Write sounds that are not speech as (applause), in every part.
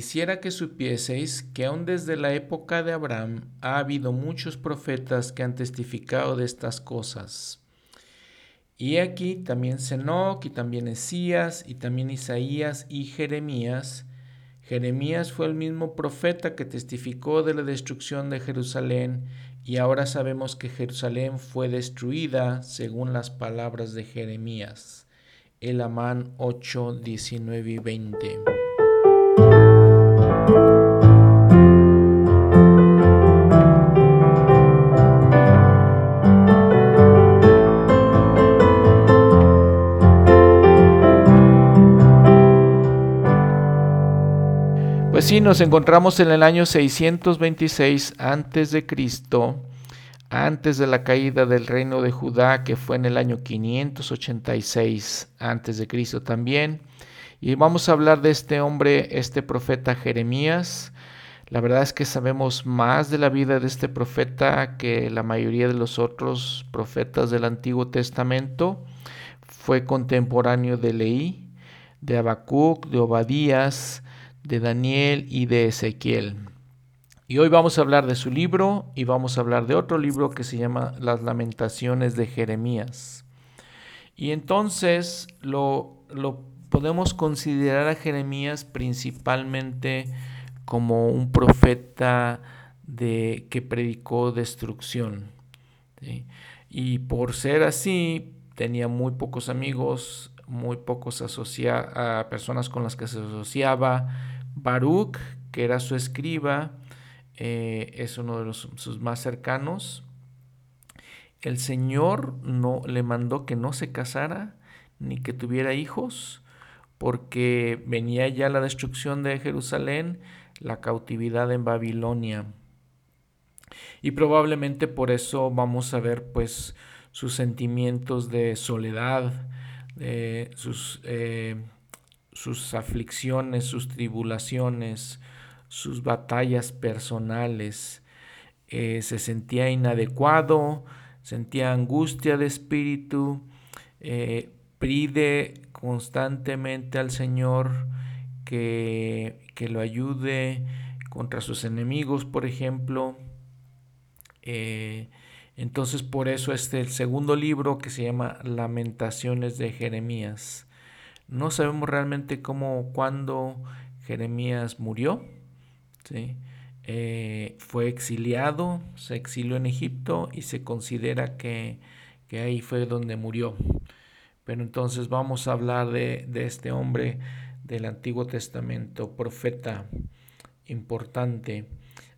Quisiera que supieseis que aun desde la época de Abraham ha habido muchos profetas que han testificado de estas cosas. Y aquí también Senoc, y también Esías, y también Isaías y Jeremías. Jeremías fue el mismo profeta que testificó de la destrucción de Jerusalén, y ahora sabemos que Jerusalén fue destruida según las palabras de Jeremías. El Amán 8, 19 y 20. Pues sí, nos encontramos en el año 626 antes de Cristo, antes de la caída del reino de Judá, que fue en el año 586 antes de Cristo también. Y vamos a hablar de este hombre, este profeta Jeremías. La verdad es que sabemos más de la vida de este profeta que la mayoría de los otros profetas del Antiguo Testamento. Fue contemporáneo de Leí, de Habacuc, de Obadías, de Daniel y de Ezequiel. Y hoy vamos a hablar de su libro y vamos a hablar de otro libro que se llama Las Lamentaciones de Jeremías. Y entonces lo, lo podemos considerar a Jeremías principalmente como un profeta de, que predicó destrucción. Y por ser así, tenía muy pocos amigos, muy pocos asocia personas con las que se asociaba. Baruch, que era su escriba, eh, es uno de sus más cercanos. El Señor no le mandó que no se casara ni que tuviera hijos, porque venía ya la destrucción de Jerusalén, la cautividad en Babilonia. Y probablemente por eso vamos a ver pues sus sentimientos de soledad, sus, eh, sus aflicciones, sus tribulaciones, sus batallas personales. Eh, se sentía inadecuado, sentía angustia de espíritu, eh, pide constantemente al Señor que, que, lo ayude contra sus enemigos, por ejemplo. Entonces por eso este el segundo libro que se llama Lamentaciones de Jeremías. No sabemos realmente cómo, cuándo Jeremías murió. Eh, fue exiliado, se exilió en Egipto y se considera que, que, ahí fue donde murió. Pero entonces vamos a hablar de, de este hombre del Antiguo Testamento, profeta importante,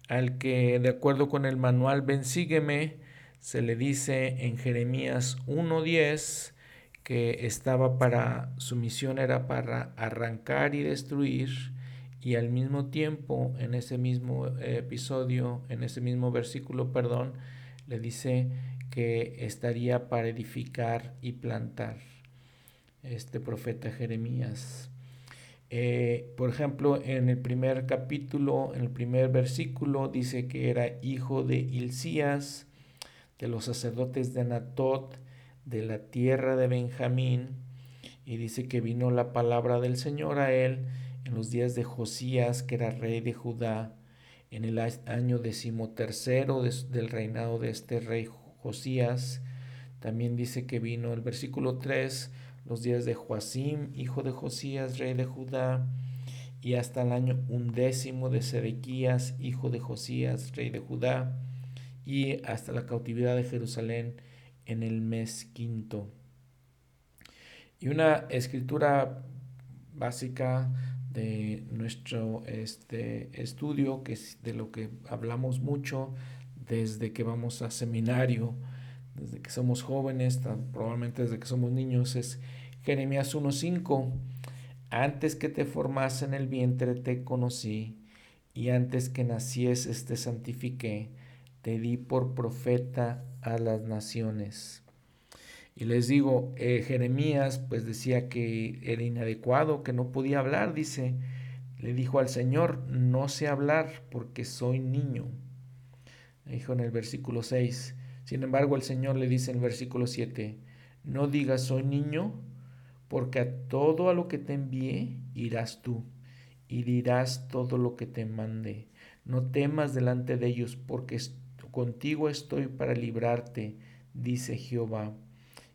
al que de acuerdo con el manual Ven Sígueme, se le dice en Jeremías 1.10 que estaba para, su misión era para arrancar y destruir, y al mismo tiempo, en ese mismo episodio, en ese mismo versículo, perdón, le dice que estaría para edificar y plantar este profeta Jeremías. Eh, por ejemplo, en el primer capítulo, en el primer versículo, dice que era hijo de Hilcías, de los sacerdotes de Anatot, de la tierra de Benjamín, y dice que vino la palabra del Señor a él en los días de Josías, que era rey de Judá, en el año decimotercero del reinado de este rey Josías. También dice que vino el versículo 3, los días de Joacim, hijo de Josías, rey de Judá, y hasta el año undécimo de Sedequías, hijo de Josías, rey de Judá y hasta la cautividad de Jerusalén en el mes quinto. Y una escritura básica de nuestro este, estudio, que es de lo que hablamos mucho desde que vamos a seminario, desde que somos jóvenes, probablemente desde que somos niños, es Jeremías 1.5. Antes que te formase en el vientre te conocí, y antes que nacieses te santifiqué te di por profeta a las naciones. Y les digo, eh, Jeremías pues decía que era inadecuado, que no podía hablar, dice, le dijo al Señor, no sé hablar porque soy niño. Dijo en el versículo 6. Sin embargo, el Señor le dice en el versículo 7, no digas soy niño, porque a todo a lo que te envié irás tú, y dirás todo lo que te mande. No temas delante de ellos, porque contigo estoy para librarte, dice Jehová.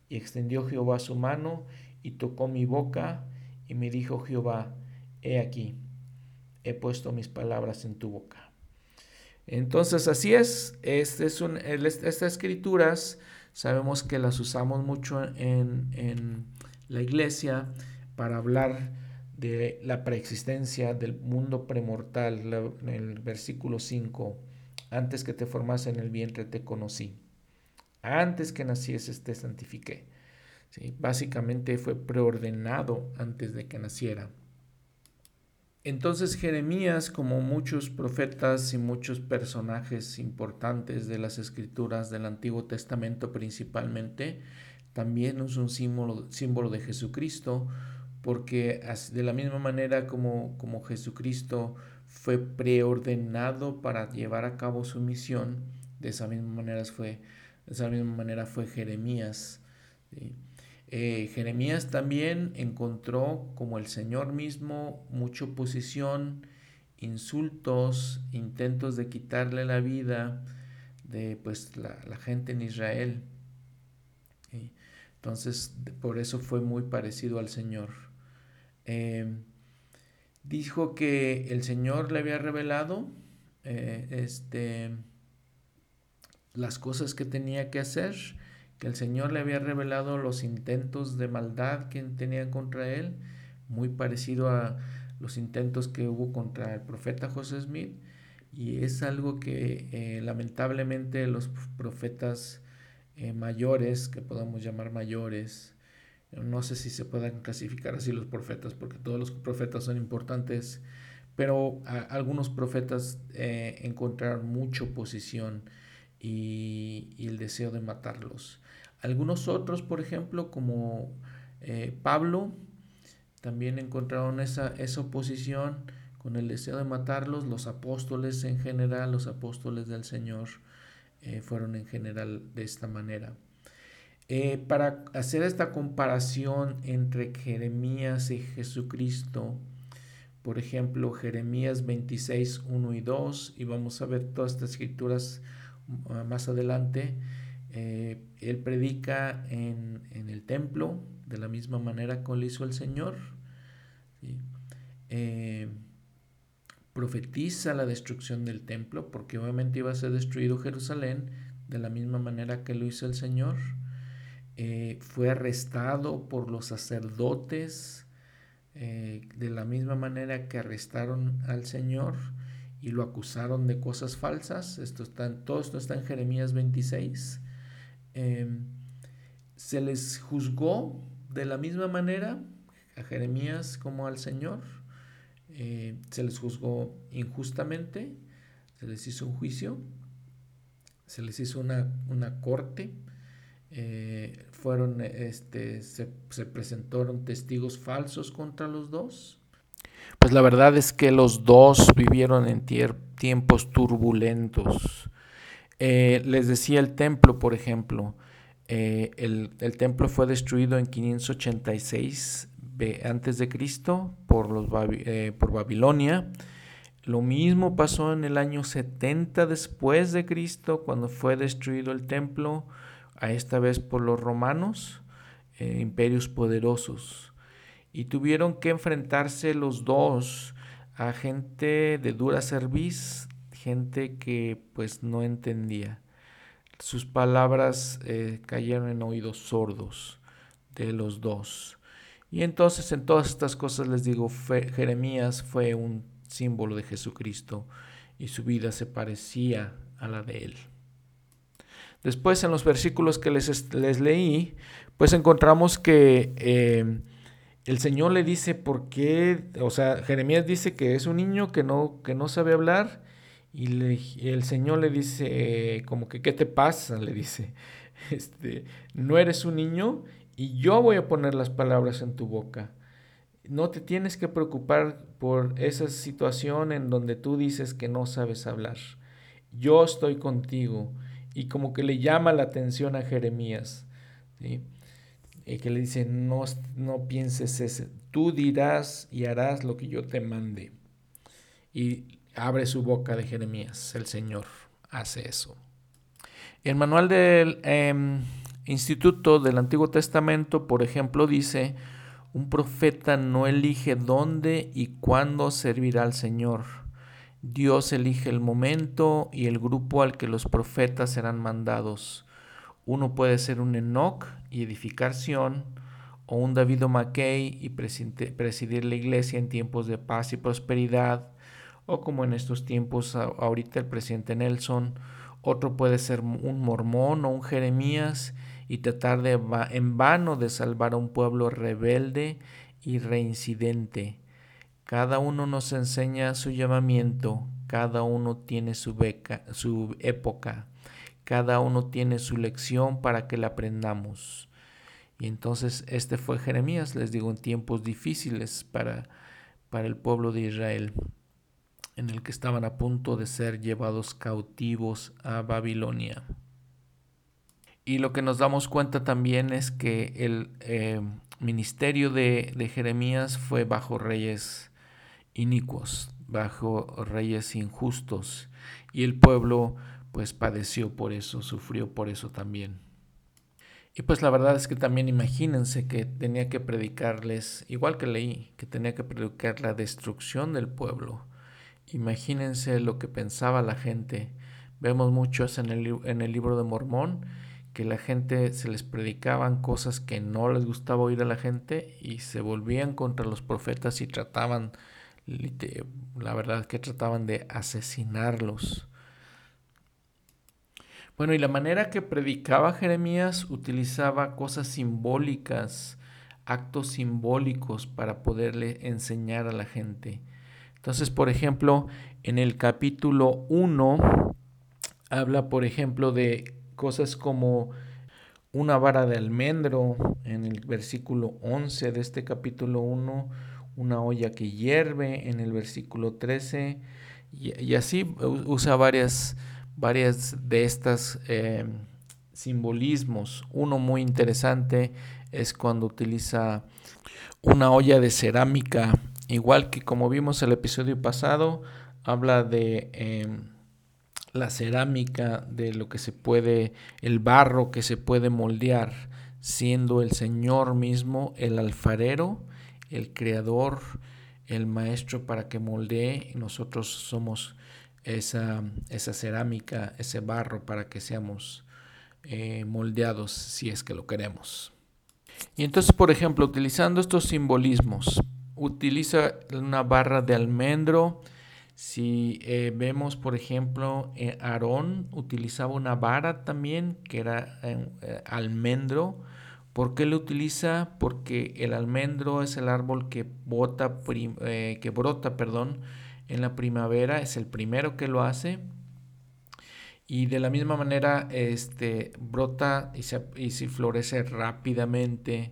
Y extendió Jehová su mano y tocó mi boca, y me dijo Jehová, he aquí, he puesto mis palabras en tu boca. Entonces así es, este estas escrituras sabemos que las usamos mucho en, la iglesia para hablar de la preexistencia del mundo premortal, en el versículo 5, antes que te formase en el vientre te conocí, antes que nacieses te santifiqué. Básicamente fue preordenado antes de que naciera. Entonces Jeremías, como muchos profetas y muchos personajes importantes de las escrituras del Antiguo Testamento principalmente, también es un símbolo, de Jesucristo, porque de la misma manera como, como Jesucristo fue preordenado para llevar a cabo su misión, de esa misma manera fue, de esa misma manera fue Jeremías. Eh, Jeremías también encontró, como el Señor mismo, mucha oposición, insultos, intentos de quitarle la vida de pues, la, gente en Israel. Entonces, por eso fue muy parecido al Señor. Em, dijo que el Señor le había revelado eh, este, las cosas que tenía que hacer que el Señor le había revelado los intentos de maldad que tenían contra él, muy parecido a los intentos que hubo contra el profeta José Smith, y es algo que eh, lamentablemente los profetas eh, mayores, que podamos llamar mayores, no sé si se puedan clasificar así los profetas, porque todos los profetas son importantes, pero algunos profetas eh, encontraron mucha oposición y, el deseo de matarlos. Algunos otros, por ejemplo, como eh, Pablo, también encontraron esa, esa oposición con el deseo de matarlos. Los apóstoles en general, los apóstoles del Señor, eh, fueron en general de esta manera. Eh, para hacer esta comparación entre Jeremías y Jesucristo, por ejemplo, Jeremías 26, 1 y 2, y vamos a ver todas estas escrituras uh, más adelante, eh, él predica en, el templo de la misma manera que lo hizo el Señor. Eh, profetiza la destrucción del templo porque obviamente iba a ser destruido Jerusalén de la misma manera que lo hizo el Señor. Eh, fue arrestado por los sacerdotes de la misma manera que arrestaron al Señor y lo acusaron de cosas falsas. Esto está, todo esto está en Jeremías 26. Em, se les juzgó de la misma manera a Jeremías como al Señor. Eh, se les juzgó injustamente, se les hizo un juicio, se les hizo una, una corte, eh, fueron, este, se, se, presentaron testigos falsos contra los dos. Pues la verdad es que los dos vivieron en tiempos turbulentos. Eh, les decía el templo, por ejemplo, eh, el, templo fue destruido en 586 antes de Cristo por, los, eh, por Babilonia. Lo mismo pasó en el año 70 después de Cristo, cuando fue destruido el templo, a esta vez por los romanos, imperios poderosos. Y tuvieron que enfrentarse los dos a gente de dura cerviz, gente que pues no entendía. Sus palabras eh, cayeron en oídos sordos de los dos. Y entonces en todas estas cosas les digo, Jeremías fue un símbolo de Jesucristo y su vida se parecía a la de él. Después en los versículos que les, les leí, pues encontramos que eh, el Señor le dice por qué, o sea, Jeremías dice que es un niño que no, que no sabe hablar y, el Señor le dice, como que, ¿qué te pasa? Le dice, (laughs) este, no eres un niño y yo voy a poner las palabras en tu boca. No te tienes que preocupar por esa situación en donde tú dices que no sabes hablar. Yo estoy contigo. Y como que le llama la atención a Jeremías. Y que le dice, no, no pienses eso. Tú dirás y harás lo que yo te mande. y abre su boca de Jeremías. El Señor hace eso. El manual del em, Instituto del Antiguo Testamento, por ejemplo, dice, un profeta no elige dónde y cuándo servirá al Señor. Dios elige el momento y el grupo al que los profetas serán mandados. Uno puede ser un Enoch y edificación, o un David Mackay y presidir la iglesia en tiempos de paz y prosperidad, o como en estos tiempos ahorita el presidente Nelson, otro puede ser un mormón o un Jeremías y tratar de en vano de salvar a un pueblo rebelde y reincidente. Cada uno nos enseña su llamamiento, cada uno tiene su, beca, su época, cada uno tiene su lección para que la aprendamos. Y entonces este fue Jeremías, les digo, en tiempos difíciles para, para el pueblo de Israel en el que estaban a punto de ser llevados cautivos a Babilonia. Y lo que nos damos cuenta también es que el eh, ministerio de, de, Jeremías fue bajo reyes inicuos, bajo reyes injustos, y el pueblo pues padeció por eso, sufrió por eso también. Y pues la verdad es que también imagínense que tenía que predicarles, igual que leí, que tenía que predicar la destrucción del pueblo Imagínense lo que pensaba la gente. Vemos muchos en el, en el libro de Mormón que la gente se les predicaban cosas que no les gustaba oír a la gente y se volvían contra los profetas y trataban, la verdad que trataban de asesinarlos. Bueno, y la manera que predicaba Jeremías utilizaba cosas simbólicas, actos simbólicos para poderle enseñar a la gente. Entonces, por ejemplo, en el capítulo 1 habla, por ejemplo, de cosas como una vara de almendro, en el versículo 11 de este capítulo 1, una olla que hierve, en el versículo 13, y, así usa varias, varias de estas eh, simbolismos. Uno muy interesante es cuando utiliza una olla de cerámica Igual que como vimos el episodio pasado, habla de em, la cerámica, de lo que se puede, el barro que se puede moldear, siendo el Señor mismo el alfarero, el creador, el maestro para que moldee, nosotros somos esa, esa cerámica, ese barro para que seamos eh, moldeados si es que lo queremos. Y entonces, por ejemplo, utilizando estos simbolismos, utiliza una barra de almendro. Si eh, vemos, por ejemplo, eh, Aarón utilizaba una vara también que era eh, almendro. ¿Por qué lo utiliza? Porque el almendro es el árbol que, que brota perdón, en la primavera, es el primero que lo hace. Y de la misma manera este, brota y se, y florece rápidamente.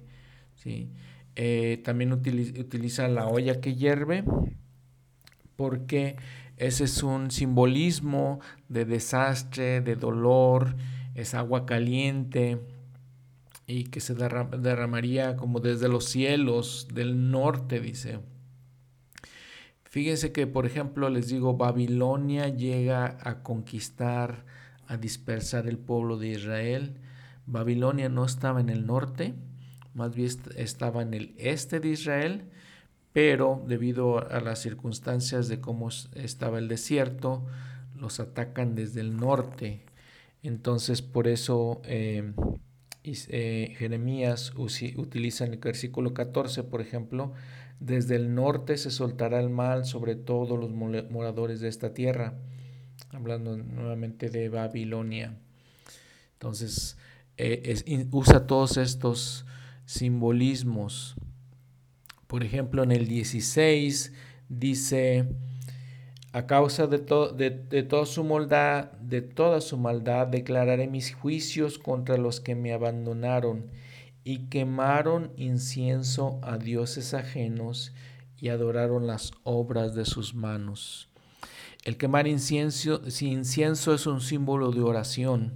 ¿sí? Eh, también utiliza la olla que hierve porque ese es un simbolismo de desastre, de dolor, es agua caliente y que se derramaría como desde los cielos del norte, dice. Fíjense que, por ejemplo, les digo, Babilonia llega a conquistar, a dispersar el pueblo de Israel. Babilonia no estaba en el norte, más bien estaba en el este de Israel, pero debido a las circunstancias de cómo estaba el desierto, los atacan desde el norte. Entonces por eso eh, eh, Jeremías utiliza en el versículo 14, por ejemplo, desde el norte se soltará el mal sobre todos los moradores de esta tierra, hablando nuevamente de Babilonia. Entonces eh, usa todos estos simbolismos. Por ejemplo, en el 16 dice, a causa de, de, toda su maldad, de toda su maldad, declararé mis juicios contra los que me abandonaron y quemaron incienso a dioses ajenos y adoraron las obras de sus manos. El quemar incienso, incienso es un símbolo de oración.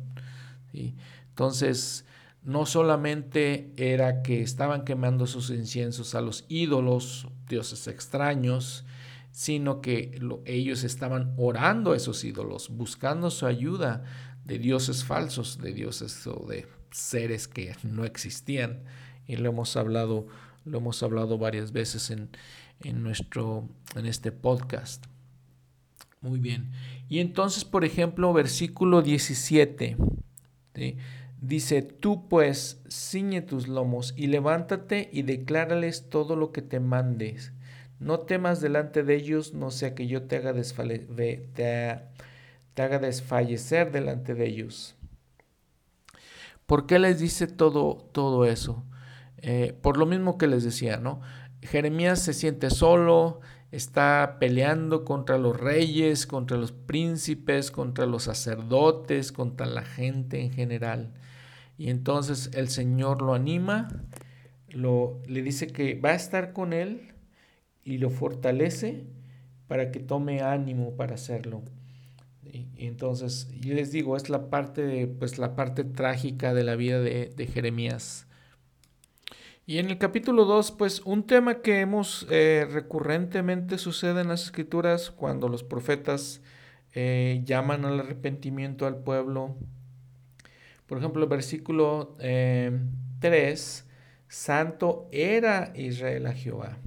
Entonces, no solamente era que estaban quemando sus inciensos a los ídolos, dioses extraños, sino que ellos estaban orando a esos ídolos, buscando su ayuda de dioses falsos, de dioses o de seres que no existían. Y lo hemos hablado, lo hemos hablado varias veces en, en, nuestro, en este podcast. Muy bien. Y entonces, por ejemplo, versículo 17, dice, tú pues ciñe tus lomos y levántate y declárales todo lo que te mandes. No temas delante de ellos, no sea que yo te haga, desfallecer delante de ellos. ¿Por qué les dice todo, todo eso? Eh, por lo mismo que les decía, ¿no? Jeremías se siente solo, está peleando contra los reyes, contra los príncipes, contra los sacerdotes, contra la gente en general. Y entonces el Señor lo anima, lo, le dice que va a estar con él y lo fortalece para que tome ánimo para hacerlo. Y, entonces, y les digo, es la parte, pues, la parte trágica de la vida de, de Jeremías. Y en el capítulo 2, pues un tema que hemos eh, recurrentemente sucede en las escrituras cuando los profetas eh, llaman al arrepentimiento al pueblo. Por ejemplo, versículo 3, eh, Santo era Israel a Jehová,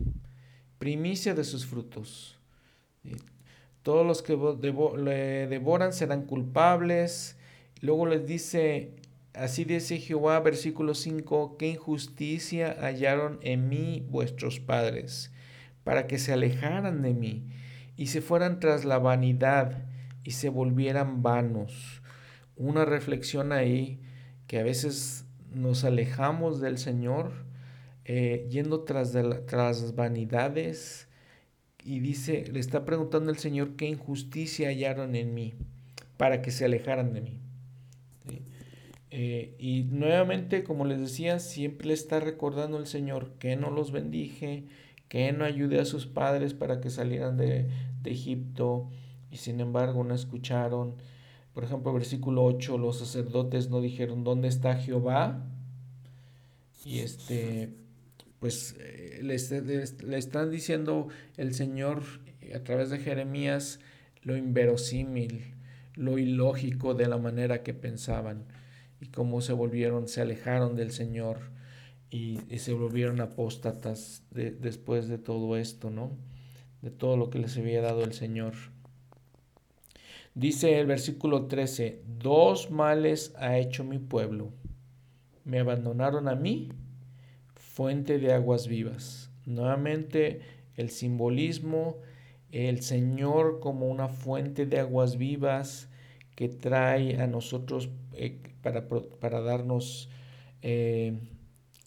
primicia de sus frutos. Todos los que le devoran serán culpables. Luego les dice, Así dice Jehová, versículo 5, qué injusticia hallaron en mí vuestros padres, para que se alejaran de mí y se fueran tras la vanidad y se volvieran vanos. Una reflexión ahí que a veces nos alejamos del Señor eh, yendo tras, de vanidades y dice, le está preguntando el Señor qué injusticia hallaron en mí para que se alejaran de mí. Eh, y nuevamente, como les decía, siempre le está recordando el Señor que no los bendije, que no ayude a sus padres para que salieran de, Egipto y sin embargo no escucharon. Por ejemplo, versículo 8, los sacerdotes no dijeron, ¿dónde está Jehová? Y este, pues eh, le están diciendo el Señor a través de Jeremías lo inverosímil, lo ilógico de la manera que pensaban y cómo se volvieron, se alejaron del Señor y, se volvieron apóstatas después de todo esto, ¿no? De todo lo que les había dado el Señor. Dice el versículo 13, dos males ha hecho mi pueblo. Me abandonaron a mí, fuente de aguas vivas. Nuevamente el simbolismo, el Señor como una fuente de aguas vivas que trae a nosotros eh, para, darnos eh,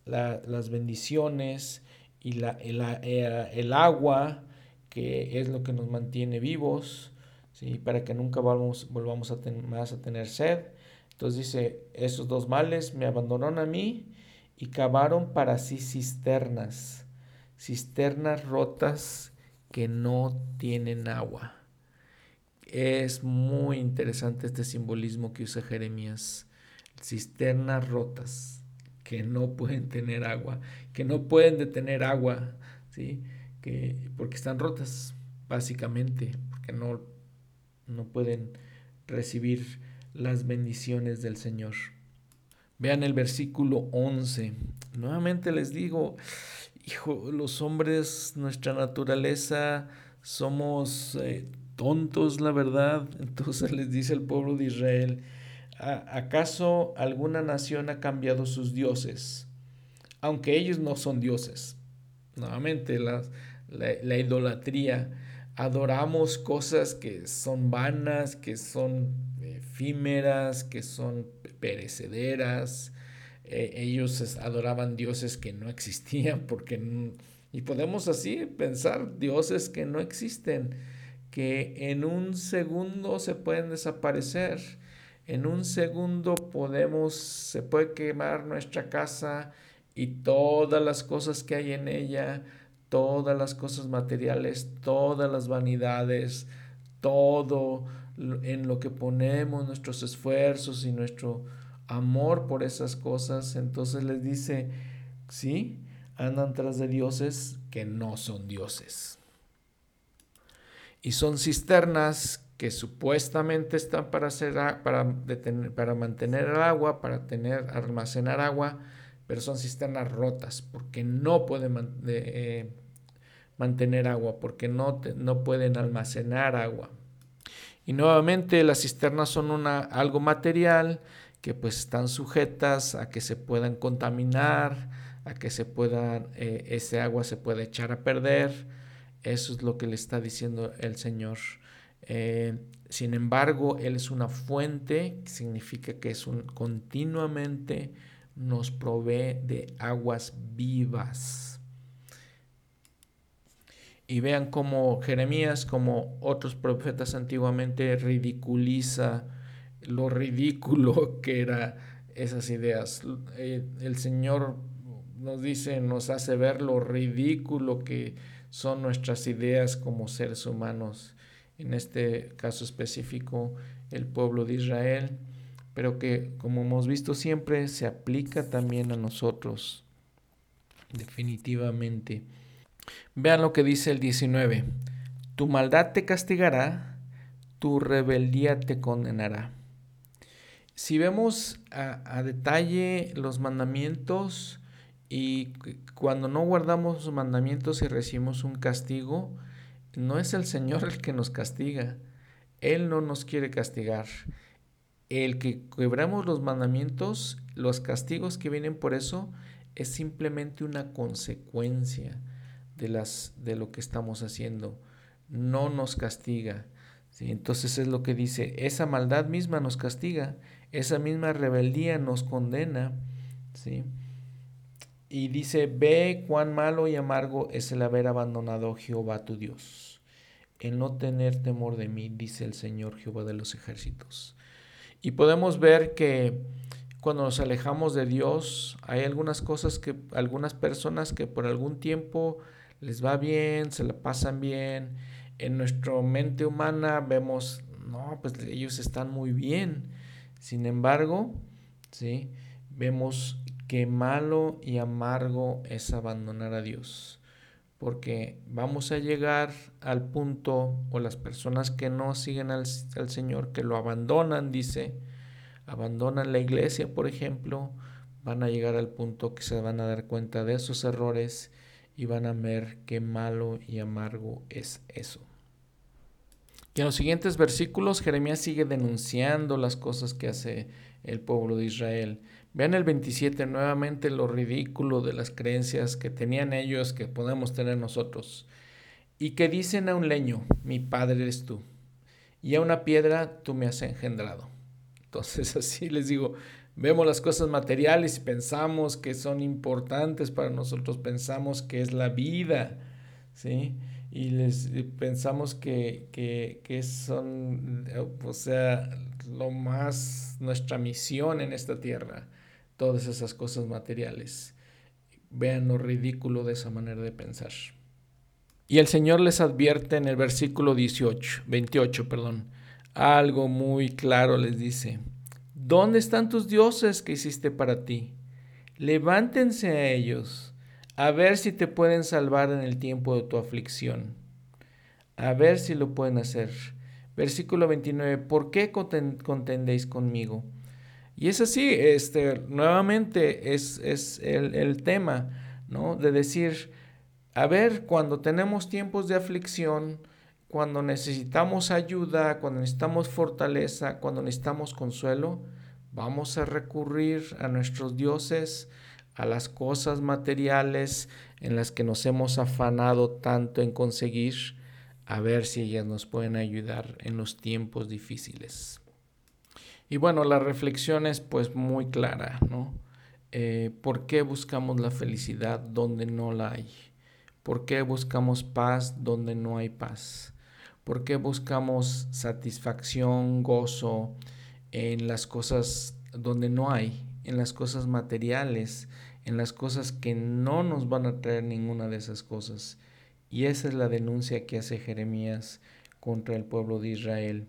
las bendiciones y la, eh, el, agua, que es lo que nos mantiene vivos, ¿sí? para que nunca volvamos, volvamos a más a tener sed. Entonces dice, esos dos males me abandonaron a mí y cavaron para sí cisternas, cisternas rotas que no tienen agua. Es muy interesante este simbolismo que usa Jeremías cisternas rotas que no pueden tener agua, que no pueden detener agua, ¿sí? que, porque están rotas, básicamente, porque no, no pueden recibir las bendiciones del Señor. Vean el versículo 11. Nuevamente les digo, hijo, los hombres, nuestra naturaleza, somos eh, tontos, la verdad. (laughs) Entonces les dice el pueblo de Israel, ¿acaso alguna nación ha cambiado sus dioses? Aunque ellos no son dioses. Nuevamente, la, la, idolatría. Adoramos cosas que son vanas, que son efímeras, que son perecederas. E, ellos adoraban dioses que no existían (laughs) porque... Y podemos así pensar dioses que no existen, que en un segundo se pueden desaparecer en un segundo podemos, se puede quemar nuestra casa y todas las cosas que hay en ella, todas las cosas materiales, todas las vanidades, todo en lo que ponemos nuestros esfuerzos y nuestro amor por esas cosas. Entonces les dice, sí, andan tras de dioses que no son dioses. Y son cisternas que supuestamente están para, hacer, para, para mantener el agua, para tener, almacenar agua, pero son cisternas rotas porque no pueden eh, mantener agua, porque no, no pueden almacenar agua. Y nuevamente las cisternas son una, algo material que pues están sujetas a que se puedan contaminar, a que se puedan, eh, ese agua se puede echar a perder. Eso es lo que le está diciendo el Señor. Eh, sin embargo, Él es una fuente, significa que es un continuamente nos provee de aguas vivas. Y vean cómo Jeremías, como otros profetas antiguamente, ridiculiza lo ridículo (laughs) que eran esas ideas. Eh, el Señor nos dice, nos hace ver lo ridículo que son nuestras ideas como seres humanos, en este caso específico el pueblo de Israel, pero que como hemos visto siempre se aplica también a nosotros, definitivamente. Vean lo que dice el 19, tu maldad te castigará, tu rebeldía te condenará. Si vemos a, detalle los mandamientos, y cuando no guardamos los mandamientos y recibimos un castigo, no es el Señor el que nos castiga. Él no nos quiere castigar. El que quebramos los mandamientos, los castigos que vienen por eso, es simplemente una consecuencia de, las, de lo que estamos haciendo. No nos castiga. ¿sí? Entonces es lo que dice, esa maldad misma nos castiga, esa misma rebeldía nos condena. ¿sí? Y dice, ve cuán malo y amargo es el haber abandonado a Jehová tu Dios, el no tener temor de mí, dice el Señor Jehová de los ejércitos. Y podemos ver que cuando nos alejamos de Dios, hay algunas cosas que, algunas personas que por algún tiempo les va bien, se la pasan bien. En nuestra mente humana vemos, no, pues ellos están muy bien. Sin embargo, ¿sí? vemos qué malo y amargo es abandonar a Dios. Porque vamos a llegar al punto, o las personas que no siguen al, Señor, que lo abandonan, dice, abandonan la iglesia, por ejemplo, van a llegar al punto que se van a dar cuenta de esos errores y van a ver qué malo y amargo es eso. Y en los siguientes versículos Jeremías sigue denunciando las cosas que hace el pueblo de Israel. Vean el 27 nuevamente lo ridículo de las creencias que tenían ellos que podemos tener nosotros. Y que dicen a un leño, mi padre eres tú, y a una piedra tú me has engendrado. Entonces (laughs) así les digo, vemos las cosas materiales y pensamos que son importantes para nosotros, pensamos que es la vida, ¿sí? Y les pensamos que, que, que son, o sea, lo más, nuestra misión en esta tierra todas esas cosas materiales. Vean lo ridículo de esa manera de pensar. Y el Señor les advierte en el versículo 18, 28, perdón, algo muy claro les dice, ¿dónde están tus dioses que hiciste para ti? Levántense a ellos, a ver si te pueden salvar en el tiempo de tu aflicción, a ver si lo pueden hacer. Versículo 29, ¿por qué contendéis conmigo? Y es así, este, nuevamente es, es el, el, tema, ¿no? De decir, a ver, cuando tenemos tiempos de aflicción, cuando necesitamos ayuda, cuando necesitamos fortaleza, cuando necesitamos consuelo, vamos a recurrir a nuestros dioses, a las cosas materiales en las que nos hemos afanado tanto en conseguir, a ver si ellas nos pueden ayudar en los tiempos difíciles. Y bueno, la reflexión es pues muy clara, ¿no? Eh, ¿Por qué buscamos la felicidad donde no la hay? ¿Por qué buscamos paz donde no hay paz? ¿Por qué buscamos satisfacción, gozo en las cosas donde no hay, en las cosas materiales, en las cosas que no nos van a traer ninguna de esas cosas? Y esa es la denuncia que hace Jeremías contra el pueblo de Israel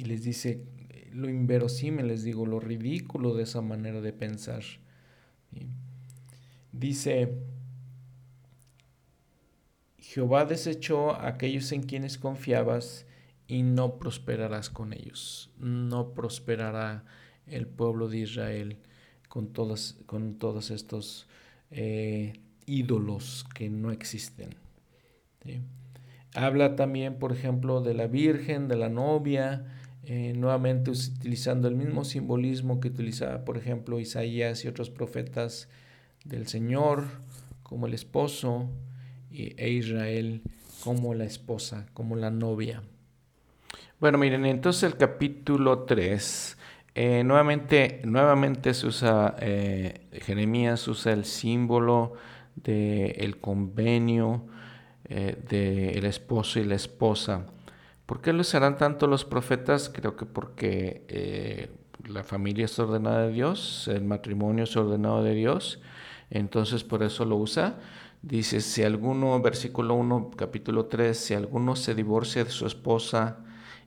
y les dice lo inverosímil, les digo, lo ridículo de esa manera de pensar. Dice Jehová desechó a aquellos en quienes confiabas y no prosperarás con ellos. No prosperará el pueblo de Israel con, con todos estos eh, ídolos que no existen. Habla también, por ejemplo, de la Virgen, de la novia, eh, nuevamente utilizando el mismo simbolismo que utilizaba, por ejemplo, Isaías y otros profetas del Señor como el esposo e Israel como la esposa, como la novia. Bueno, miren, entonces el capítulo 3, eh, nuevamente, nuevamente se usa, eh, Jeremías usa el símbolo del convenio eh, del esposo y la esposa. ¿Por qué lo usarán tanto los profetas? Creo que porque la familia es ordenada de Dios, el matrimonio es ordenado de Dios, entonces por eso lo usa. Dice, si alguno, versículo 1, capítulo 3, si alguno se divorcia de su esposa,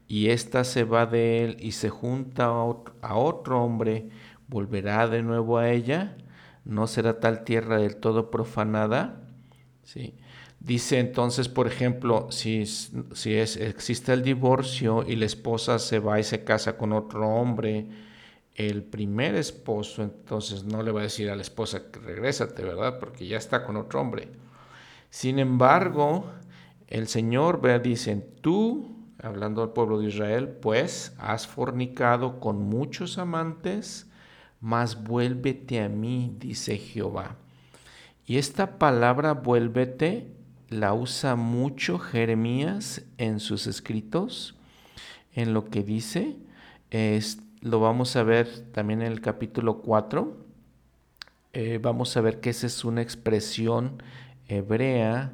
y ésta se va de él y se junta a otro, hombre, volverá de nuevo a ella, no será tal tierra del todo profanada. ¿Sí? Dice entonces, por ejemplo, si, si existe el divorcio y la esposa se va y se casa con otro hombre, el primer esposo entonces no le va a decir a la esposa que regrésate, ¿verdad? Porque ya está con otro hombre. Sin embargo, el Señor, vea, dice, tú hablando al pueblo de Israel, pues has fornicado con muchos amantes, mas vuélvete a mí, dice Jehová. Y esta palabra vuélvete la usa mucho Jeremías en sus escritos, en lo que dice, es, lo vamos a ver también en el capítulo 4, eh, vamos a ver que esa es una expresión hebrea,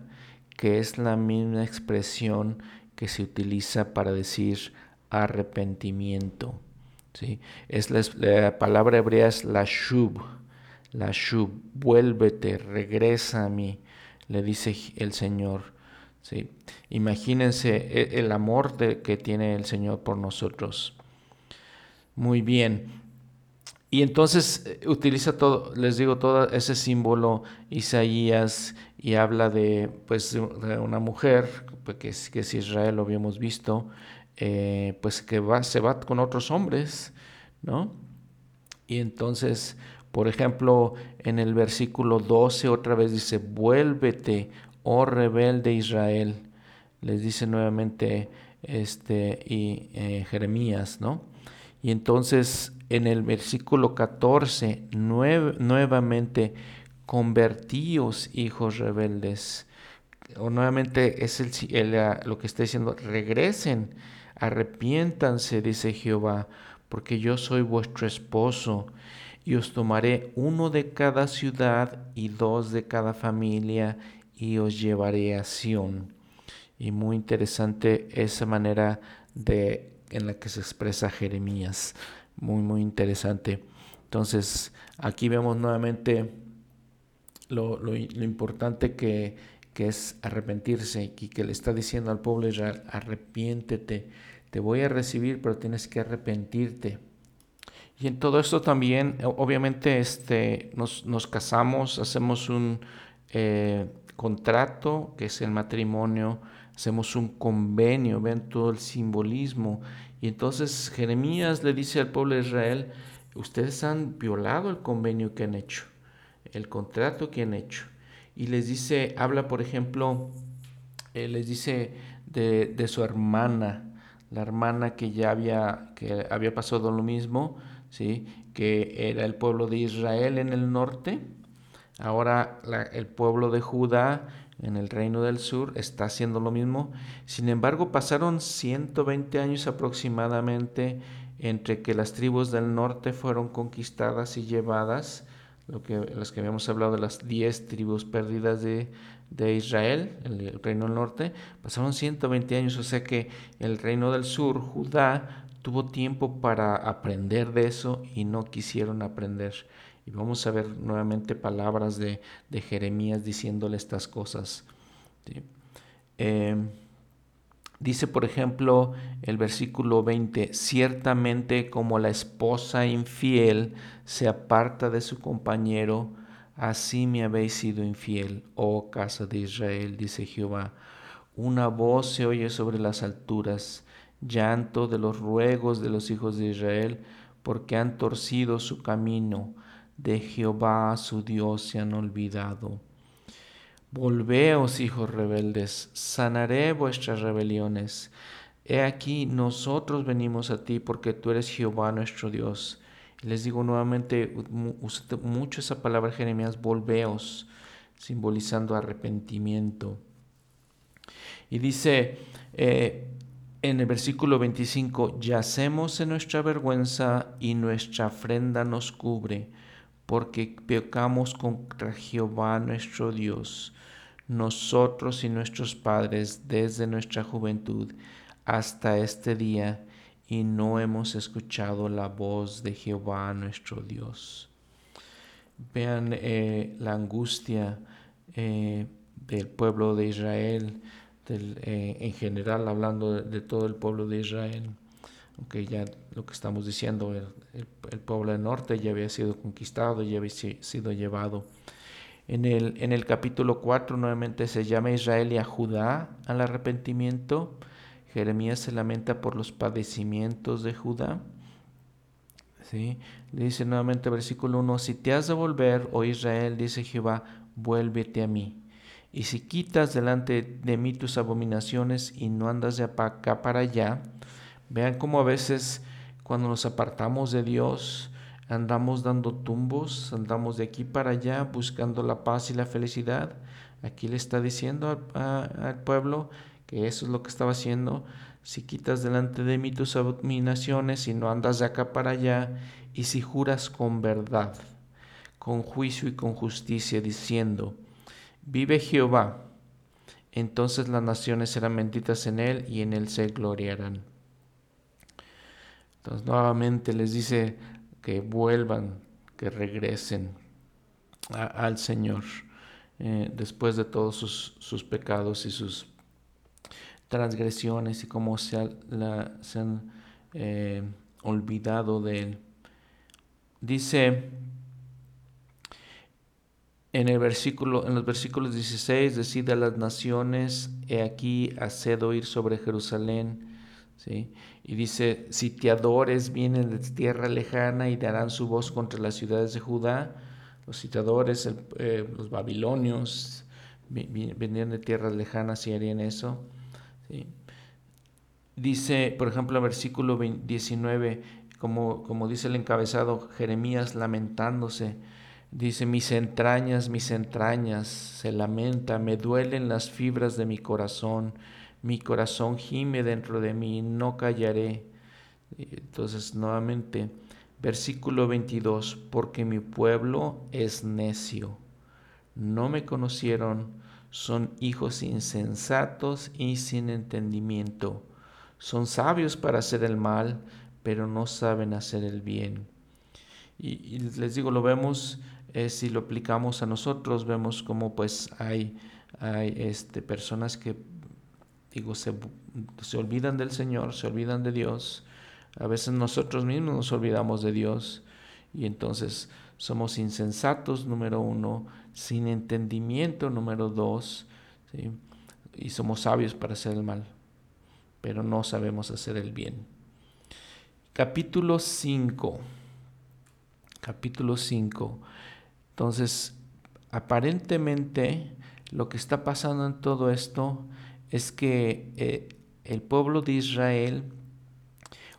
que es la misma expresión que se utiliza para decir arrepentimiento. ¿sí? Es la, palabra hebrea es la shub, la shub, vuélvete, regresa a mí, le dice el Señor. ¿sí? Imagínense e, el amor que tiene el Señor por nosotros. Muy bien. Y entonces eh, utiliza todo, les digo, todo ese símbolo Isaías y habla de, pues, de una mujer, pues, que es, que Israel, lo habíamos visto, eh, pues que va, se va con otros hombres, ¿no? Y entonces, por ejemplo, en el versículo 12 otra vez dice, vuélvete, oh rebelde Israel. Les dice nuevamente este, y, eh, Jeremías, ¿no? Y entonces en el versículo 14, nuevamente, convertíos hijos rebeldes. O nuevamente es el, lo que está diciendo, regresen, arrepiéntanse, dice Jehová, porque yo soy vuestro esposo, y os tomaré uno de cada ciudad y dos de cada familia, y os llevaré a Sión. Y muy interesante esa manera de en la que se expresa Jeremías. Muy, muy interesante. Entonces, aquí vemos nuevamente lo, importante que, que, es arrepentirse y que le está diciendo al pueblo Israel, arrepiéntete, te voy a recibir, pero tienes que arrepentirte. Y en todo esto también, obviamente, este, nos, nos casamos, hacemos un eh, contrato, que es el matrimonio, hacemos un convenio, ven todo el simbolismo. Y entonces Jeremías le dice al pueblo de Israel, ustedes han violado el convenio que han hecho, el contrato que han hecho. Y les dice, habla por ejemplo, eh, les dice de, su hermana, la hermana que ya había, que había pasado lo mismo, ¿sí? que era el pueblo de Israel en el norte, ahora el pueblo de Judá en el reino del sur está haciendo lo mismo. Sin embargo, pasaron 120 años aproximadamente entre que las tribus del norte fueron conquistadas y llevadas, lo que, las que habíamos hablado de las 10 tribus perdidas de, Israel, el, reino del norte, pasaron 120 años, o sea que el reino del sur, Judá, tuvo tiempo para aprender de eso y no quisieron aprender. Y vamos a ver nuevamente palabras de, Jeremías diciéndole estas cosas. Em, dice, por ejemplo, el versículo 20, ciertamente como la esposa infiel se aparta de su compañero, Así me habéis sido infiel, oh casa de Israel, dice Jehová. Una voz se oye sobre las alturas, llanto de los ruegos de los hijos de Israel, porque han torcido su camino, de Jehová su Dios se han olvidado. Volveos, hijos rebeldes, sanaré vuestras rebeliones. He aquí, nosotros venimos a ti porque tú eres Jehová nuestro Dios. les digo nuevamente, usa mucho esa palabra Jeremías, volveos, simbolizando arrepentimiento. Y dice eh, en el versículo 25, yacemos en nuestra vergüenza y nuestra ofrenda nos cubre, porque pecamos contra Jehová nuestro Dios, nosotros y nuestros padres desde nuestra juventud hasta este día y no hemos escuchado la voz de Jehová nuestro Dios. Vean eh, la angustia eh, del pueblo de Israel, eh, en general hablando de, todo el pueblo de Israel, aunque ya lo que estamos diciendo, el, pueblo del norte ya había sido conquistado, ya había sido llevado. En el, en el capítulo 4 nuevamente se llama Israel y a Judá al arrepentimiento Jeremías se lamenta por los padecimientos de Judá. ¿Sí? Le dice nuevamente versículo 1, si te has de volver, oh Israel, dice Jehová, vuélvete a mí. Y si quitas delante de mí tus abominaciones y no andas de acá para allá, vean cómo a veces cuando nos apartamos de Dios, andamos dando tumbos, andamos de aquí para allá buscando la paz y la felicidad. Aquí le está diciendo al pueblo que eso es lo que estaba haciendo, si quitas delante de mí tus abominaciones y no andas de acá para allá, y si juras con verdad, con juicio y con justicia, diciendo, vive Jehová, entonces las naciones serán benditas en él y en él se gloriarán. Entonces nuevamente les dice que vuelvan, que regresen al Señor eh, después de todos sus, sus pecados y sus transgresiones y cómo se, han eh, olvidado de él. Dice en, el versículo, en los versículos 16, decide a las naciones, he aquí, haced oír sobre Jerusalén. ¿sí? Y dice, sitiadores vienen de tierra lejana y darán su voz contra las ciudades de Judá. Los sitiadores, eh, los babilonios, venían de tierras lejanas y harían eso. Dice, por ejemplo, versículo 19, como, como dice el encabezado, Jeremías lamentándose, dice, mis entrañas, mis entrañas, se lamenta, me duelen las fibras de mi corazón, mi corazón gime dentro de mí, no callaré. Entonces, nuevamente, versículo 22, porque mi pueblo es necio, no me conocieron, son hijos insensatos y sin entendimiento. Son sabios para hacer el mal, pero no saben hacer el bien. Y, les digo, lo vemos, eh, si lo aplicamos a nosotros, vemos como pues hay, hay este, personas que, digo, se, se olvidan del Señor, se olvidan de Dios. A veces nosotros mismos nos olvidamos de Dios y entonces somos insensatos, número uno, sin entendimiento, número dos, y somos sabios para hacer el mal, pero no sabemos hacer el bien. Capítulo 5. Capítulo 5. Entonces, aparentemente lo que está pasando en todo esto es que eh, el pueblo de Israel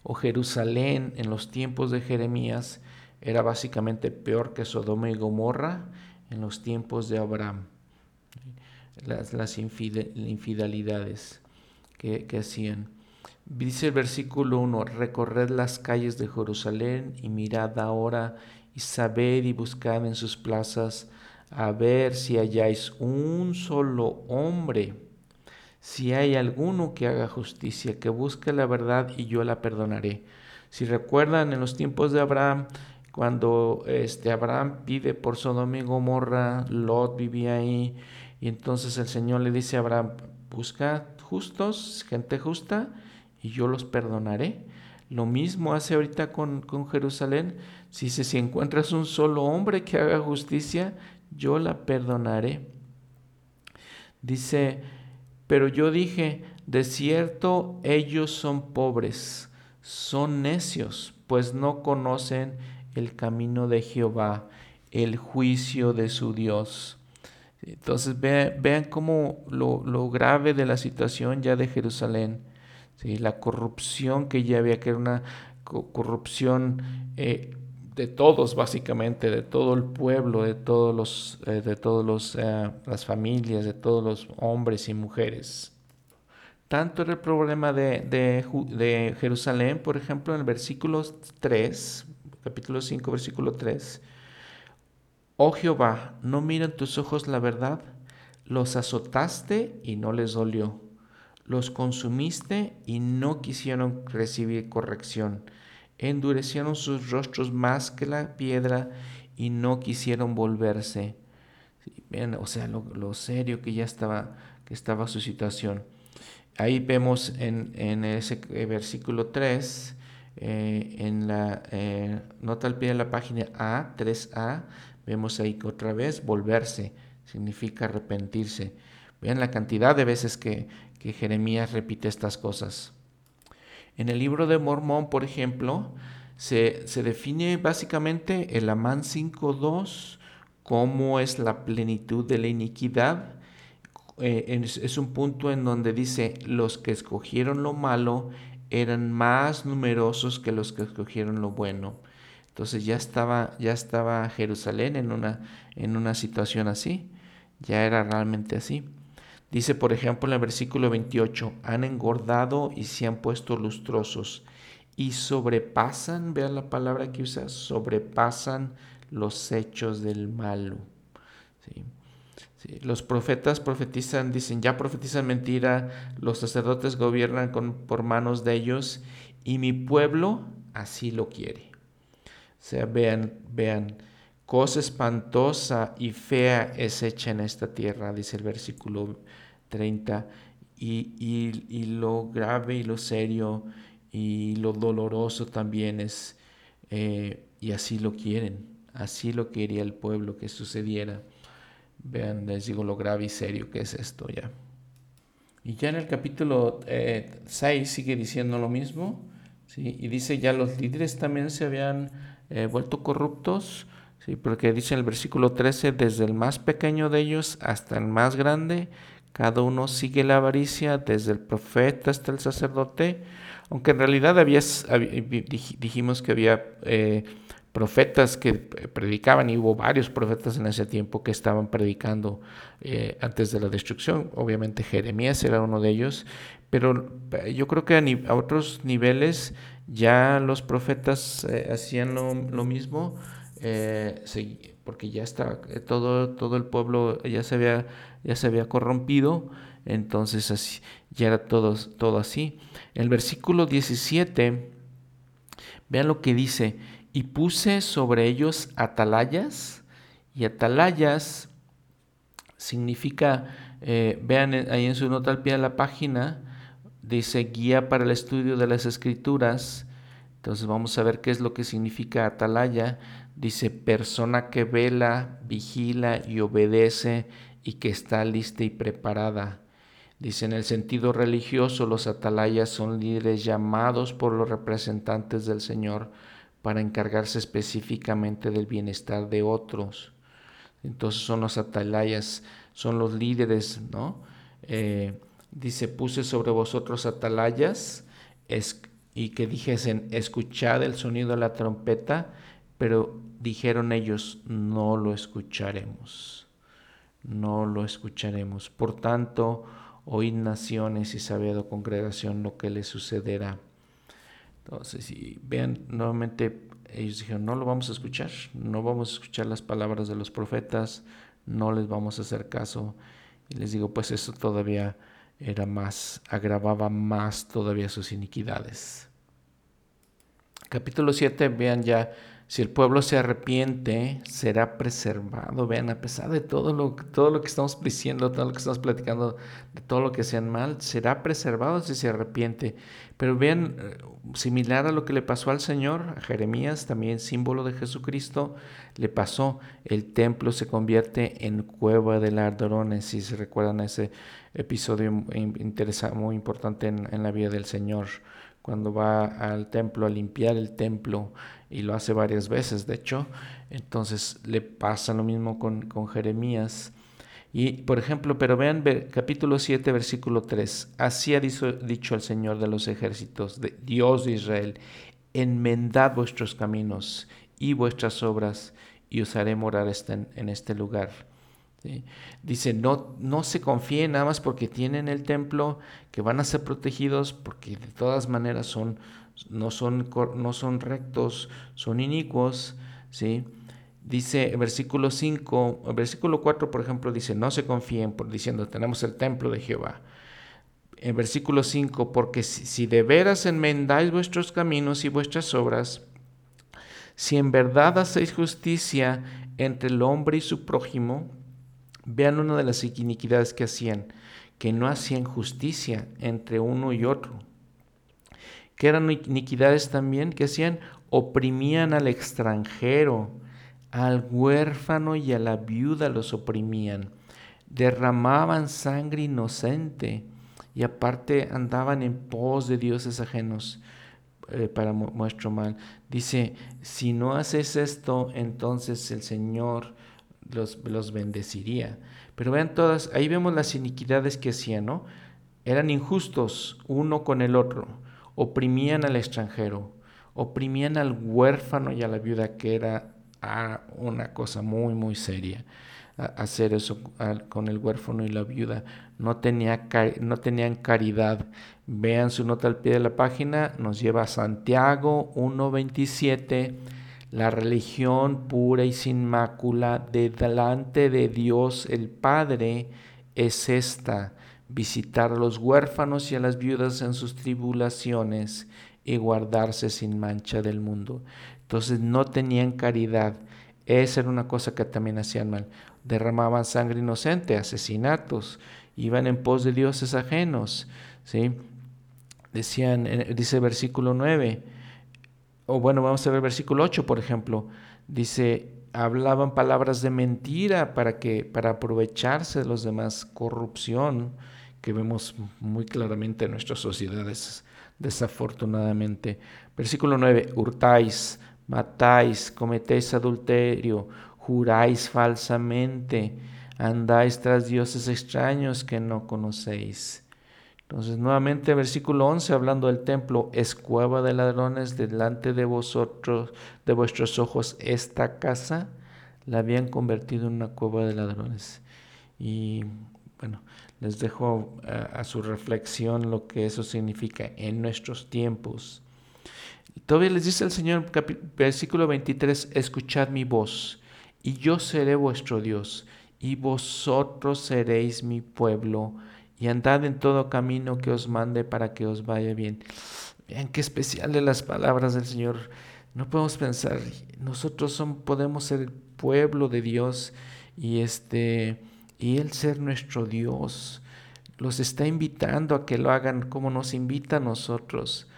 o Jerusalén en los tiempos de Jeremías era básicamente peor que Sodoma y Gomorra en los tiempos de Abraham, las, infidelidades que, hacían. Dice el versículo 1, recorred las calles de Jerusalén y mirad ahora y sabed y buscad en sus plazas a ver si halláis un solo hombre, si hay alguno que haga justicia, que busque la verdad y yo la perdonaré. Si recuerdan en los tiempos de Abraham, cuando este Abraham pide por Sodoma y Gomorra, Lot vivía ahí, y entonces el Señor le dice a Abraham, busca justos, gente justa, y yo los perdonaré. Lo mismo hace ahorita con, con Jerusalén. Si, si encuentras un solo hombre que haga justicia, yo la perdonaré. Dice, pero yo dije, de cierto ellos son pobres, son necios, pues no conocen el camino de Jehová, el juicio de su Dios. Entonces vean, cómo lo, grave de la situación ya de Jerusalén, la corrupción que ya había, que era una corrupción eh, de todos básicamente, de todo el pueblo, de todos los, eh, de todos los, eh, las familias, de todos los hombres y mujeres. Tanto era el problema de, de Jerusalén, por ejemplo, en el versículo 3, capítulo 5, versículo 3, Oh Jehová, ¿no miran tus ojos la verdad? Los azotaste y no les dolió. Los consumiste y no quisieron recibir corrección. Endurecieron sus rostros más que la piedra y no quisieron volverse. o sea, lo, serio que ya estaba, que estaba su situación. Ahí vemos en, ese versículo 3, eh, en la eh, nota al pie de la página A, 3A, Vemos ahí que otra vez volverse significa arrepentirse. Vean la cantidad de veces que, Jeremías repite estas cosas. En el libro de Mormón, por ejemplo, se, define básicamente el Amán 5.2 como es la plenitud de la iniquidad. Eh, es, es un punto en donde dice, los que escogieron lo malo eran más numerosos que los que escogieron lo bueno. Entonces ya estaba, ya estaba Jerusalén en una, en una situación así, ya era realmente así. Dice, por ejemplo, en el versículo 28, han engordado y se han puesto lustrosos y sobrepasan, vean la palabra que usa, sobrepasan los hechos del malo. Los profetas profetizan, dicen, ya profetizan mentira, los sacerdotes gobiernan con, por manos de ellos y mi pueblo así lo quiere sea, vean, vean, cosa espantosa y fea es hecha en esta tierra, dice el versículo 30, y, lo grave y lo serio y lo doloroso también es, eh, y así lo quieren, así lo quería el pueblo que sucediera. Vean, les digo lo grave y serio que es esto ya. Y ya en el capítulo 6 eh, sigue diciendo lo mismo, y dice ya los líderes también se habían eh, vuelto corruptos, ¿sí? porque dice en el versículo 13, desde el más pequeño de ellos hasta el más grande, cada uno sigue la avaricia, desde el profeta hasta el sacerdote, aunque en realidad había, dijimos que había eh, profetas que predicaban y hubo varios profetas en ese tiempo que estaban predicando eh, antes de la destrucción. Obviamente Jeremías era uno de ellos, pero yo creo que a otros niveles ya los profetas eh, hacían lo, mismo, eh, porque ya está eh, todo, todo el pueblo ya se había, ya se había corrompido, entonces así, ya era todo, todo así. El versículo 17, vean lo que dice, y puse sobre ellos atalayas, y atalayas significa, vean ahí en su nota al pie de la página, dice guía para el estudio de las escrituras. Entonces vamos a ver qué es lo que significa atalaya. Dice persona que vela, vigila y obedece y que está lista y preparada. Dice en el sentido religioso los atalayas son líderes llamados por los representantes del Señor para encargarse específicamente del bienestar de otros. Entonces son los atalayas, son los líderes, ¿no? Eh, dice, puse sobre vosotros atalayas y que dijesen, escuchad el sonido de la trompeta, pero dijeron ellos, no lo escucharemos, no lo escucharemos. Por tanto, oíd naciones y sabido congregación lo que les sucederá. Entonces, si vean nuevamente, ellos dijeron, no lo vamos a escuchar, no vamos a escuchar las palabras de los profetas, no les vamos a hacer caso. Y les digo, pues eso todavía era más, agravaba más todavía sus iniquidades. Capítulo 7, vean ya, Si el pueblo se arrepiente, será preservado. Vean, a pesar de todo lo, todo lo que estamos diciendo, todo lo que estamos platicando, de todo lo que sean mal, será preservado si se arrepiente. Pero vean, eh, similar a lo que le pasó al Señor, a Jeremías, también símbolo de Jesucristo, le pasó. El templo se convierte en cueva de ladrones, si se recuerdan ese episodio interesante, muy importante en la vida del Señor cuando va al templo a limpiar el templo y lo hace varias veces, de hecho, entonces le pasa lo mismo con, con Jeremías. Y, por ejemplo, pero vean capítulo 7, versículo 3, así ha dicho, dicho el Señor de los ejércitos, de Dios de Israel, enmendad vuestros caminos y vuestras obras, y os haré morar este, en este lugar Dice, no, no se confíen nada más porque tienen el templo, que van a ser protegidos, porque de todas maneras son, no, son, no son rectos, son inicuos. ¿sí? Dice versículo 5, versículo 4, por ejemplo, dice, no se confíen por diciendo, tenemos el templo de Jehová. En versículo 5, porque si, si de veras enmendáis vuestros caminos y vuestras obras, si en verdad hacéis justicia entre el hombre y su prójimo, Vean una de las iniquidades que hacían, que no hacían justicia entre uno y otro. Que eran iniquidades también que hacían, oprimían al extranjero, al huérfano y a la viuda los oprimían, derramaban sangre inocente y aparte andaban en pos de dioses ajenos eh, para nuestro mal. Dice, si no haces esto, entonces el Señor los, bendeciría. Pero vean todas, ahí vemos las iniquidades que hacían, ¿no? Eran injustos uno con el otro, oprimían al extranjero, oprimían al huérfano y a la viuda, que era ah, una cosa muy, muy seria hacer eso con el huérfano y la viuda. No, tenía, no tenían caridad. Vean su nota al pie de la página, nos lleva a Santiago 1.27 la religión pura y sin mácula de delante de Dios el Padre es esta, visitar a los huérfanos y a las viudas en sus tribulaciones y guardarse sin mancha del mundo. Entonces no tenían caridad. Esa era una cosa que también hacían mal. Derramaban sangre inocente, asesinatos, iban en pos de dioses ajenos. ¿sí? Decían, eh, dice versículo 9, o bueno, vamos a ver versículo 8, por ejemplo, dice, hablaban palabras de mentira para que para aprovecharse de los demás, corrupción que vemos muy claramente en nuestras sociedades desafortunadamente. Versículo 9, hurtáis, matáis, cometéis adulterio, juráis falsamente, andáis tras dioses extraños que no conocéis. Entonces, nuevamente, versículo 11, hablando del templo, es cueva de ladrones delante de vosotros, de vuestros ojos, esta casa la habían convertido en una cueva de ladrones. Y bueno, les dejo a, su reflexión lo que eso significa en nuestros tiempos. Todavía les dice el Señor, versículo 23, escuchad mi voz, y yo seré vuestro Dios, y vosotros seréis mi pueblo y andad en todo camino que os mande para que os vaya bien. Vean qué especial de las palabras del Señor. No podemos pensar, nosotros son, podemos ser el pueblo de Dios y este y él ser nuestro Dios. Los está invitando a que lo hagan como nos invita a nosotros.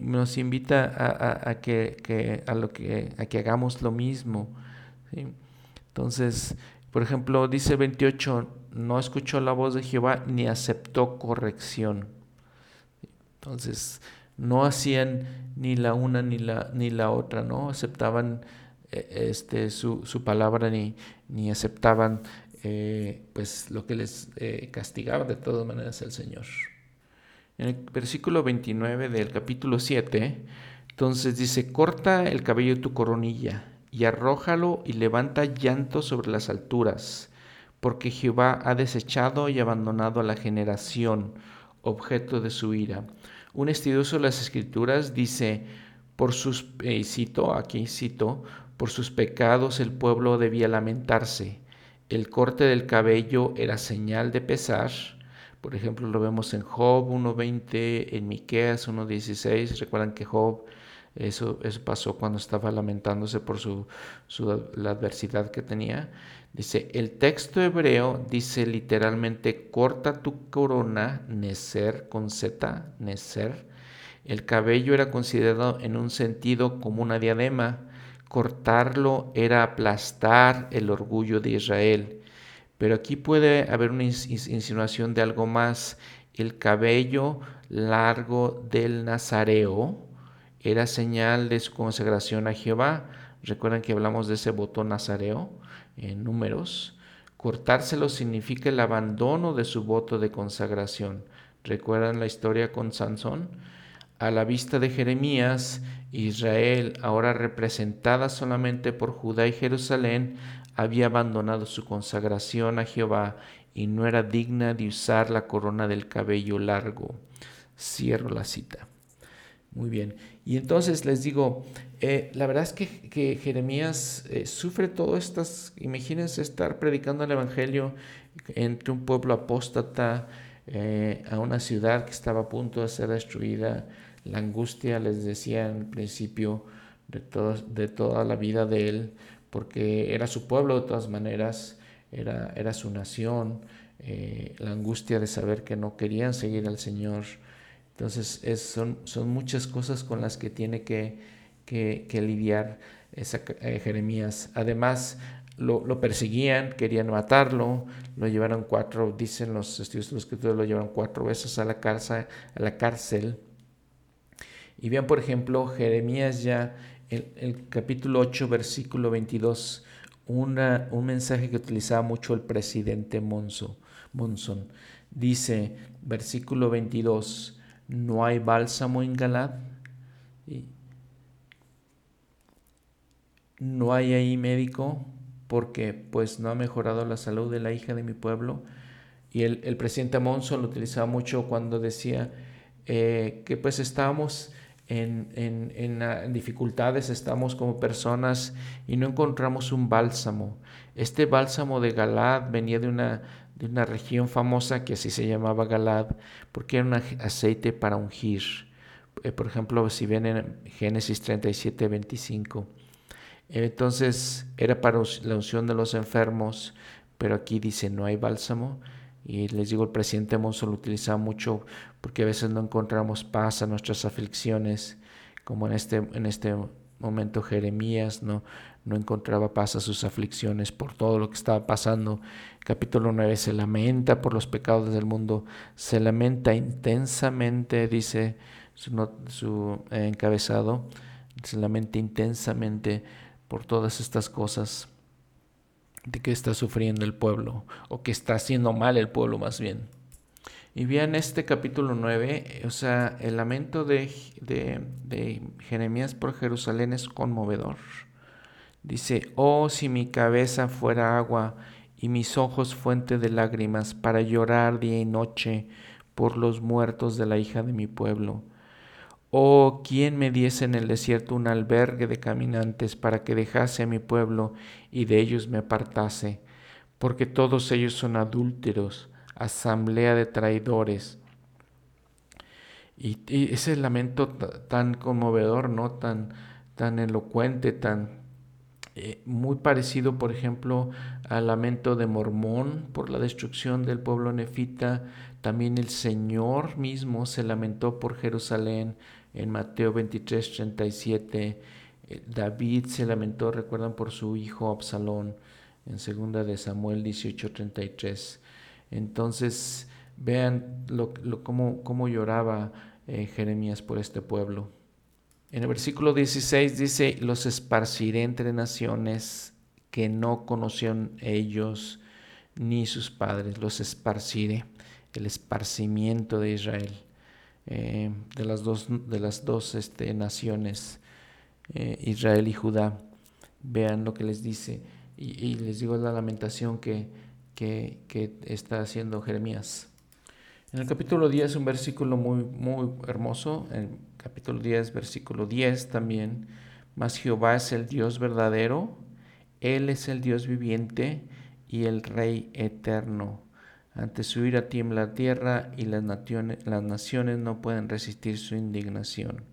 Nos invita a, que, a, lo que, a que hagamos lo mismo. Entonces, por ejemplo, dice 28, no escuchó la voz de Jehová ni aceptó corrección. Entonces, no hacían ni la una ni la, ni la otra, ¿no? Aceptaban eh, este, su, palabra ni, ni aceptaban eh, pues lo que les eh, castigaba de todas maneras el Señor. En el versículo 29 del capítulo 7, entonces dice, corta el cabello de tu coronilla y arrójalo y levanta llanto sobre las alturas porque Jehová ha desechado y abandonado a la generación, objeto de su ira. Un estudioso de las escrituras dice, por sus, eh, cito, aquí cito, por sus pecados el pueblo debía lamentarse. El corte del cabello era señal de pesar. Por ejemplo, lo vemos en Job 1.20, en Miqueas 1.16. Recuerdan que Job Eso, eso pasó cuando estaba lamentándose por su, su, la adversidad que tenía. Dice, el texto hebreo dice literalmente, corta tu corona, neser, con Z, neser. El cabello era considerado en un sentido como una diadema. Cortarlo era aplastar el orgullo de Israel. Pero aquí puede haber una insinuación de algo más. El cabello largo del nazareo era señal de su consagración a Jehová. Recuerdan que hablamos de ese botón nazareo en números. Cortárselo significa el abandono de su voto de consagración. ¿Recuerdan la historia con Sansón? A la vista de Jeremías, Israel, ahora representada solamente por Judá y Jerusalén, había abandonado su consagración a Jehová y no era digna de usar la corona del cabello largo. Cierro la cita. Muy bien. Y entonces les digo, eh, la verdad es que, Jeremías eh, sufre todas estas, imagínense estar predicando el Evangelio entre un pueblo apóstata, eh, a una ciudad que estaba a punto de ser destruida, la angustia, les decía en principio, de, de toda la vida de él, porque era su pueblo de todas maneras, era, era su nación, la angustia de saber que no querían seguir al Señor entonces es, son, son, muchas cosas con las que tiene que, que, lidiar esa, eh, Jeremías. Además, lo, lo, perseguían, querían matarlo, lo llevaron cuatro, dicen los estudios de los escritores, lo llevaron cuatro veces a la cárcel. A la cárcel. Y vean, por ejemplo, Jeremías ya, el, el capítulo 8, versículo 22, una, un mensaje que utilizaba mucho el presidente Monson. Monson. Dice, versículo 22, no hay bálsamo en Galad. No hay ahí médico porque pues no ha mejorado la salud de la hija de mi pueblo. Y el, presidente Monson lo utilizaba mucho cuando decía eh, que pues estábamos en, en, dificultades, estamos como personas y no encontramos un bálsamo. Este bálsamo de Galad venía de una de una región famosa que así se llamaba Galad, porque era un aceite para ungir. Eh, por ejemplo, si ven en Génesis 37, 25. Entonces era para la unción de los enfermos, pero aquí dice no hay bálsamo. Y les digo, el presidente Monson lo utiliza mucho porque a veces no encontramos paz a nuestras aflicciones, como en este, en este momento Jeremías no, no encontraba paz a sus aflicciones por todo lo que estaba pasando. Capítulo 9 se lamenta por los pecados del mundo, se lamenta intensamente, dice su, su encabezado, se lamenta intensamente por todas estas cosas de que está sufriendo el pueblo, o que está haciendo mal el pueblo más bien. Y bien, este capítulo 9, o sea, el lamento de, de Jeremías por Jerusalén es conmovedor. Dice, oh si mi cabeza fuera agua y mis ojos fuente de lágrimas para llorar día y noche por los muertos de la hija de mi pueblo. Oh, ¿quién me diese en el desierto un albergue de caminantes para que dejase a mi pueblo y de ellos me apartase? Porque todos ellos son adúlteros, asamblea de traidores. Y, ese lamento tan conmovedor, ¿no? Tan, tan elocuente, tan, eh, muy parecido, por ejemplo, al lamento de Mormón por la destrucción del pueblo nefita. También el Señor mismo se lamentó por Jerusalén en Mateo 23, 37. Eh, David se lamentó, recuerdan, por su hijo Absalón en segunda de Samuel 18, 33. Entonces, vean lo, cómo, cómo, lloraba eh, Jeremías por este pueblo. En el versículo 16 dice, los esparciré entre naciones que no conocieron ellos ni sus padres, los esparciré, el esparcimiento de Israel, eh, de las dos, de las dos este, naciones, eh, Israel y Judá. Vean lo que les dice. Y, les digo la lamentación que, que, que, está haciendo Jeremías. En el capítulo 10, un versículo muy, muy hermoso, en capítulo 10, versículo 10 también, mas Jehová es el Dios verdadero, Él es el Dios viviente y el Rey eterno. Ante su ira tiembla la tierra y las naciones, las naciones no pueden resistir su indignación.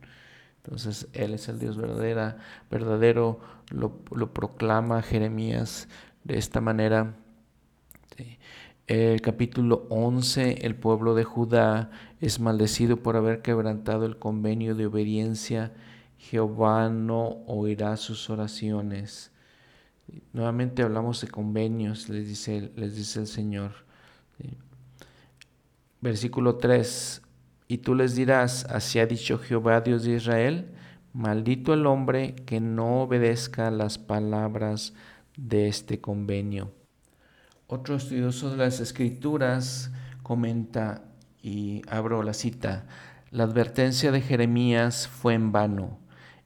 Entonces Él es el Dios verdadera, verdadero, lo, proclama Jeremías de esta manera. El capítulo 11, el pueblo de Judá es maldecido por haber quebrantado el convenio de obediencia. Jehová no oirá sus oraciones. Nuevamente hablamos de convenios, les dice, les dice el Señor. Versículo 3. Y tú les dirás, así ha dicho Jehová, Dios de Israel, maldito el hombre que no obedezca las palabras de este convenio. Otro estudioso de las escrituras comenta, y abro la cita, la advertencia de Jeremías fue en vano.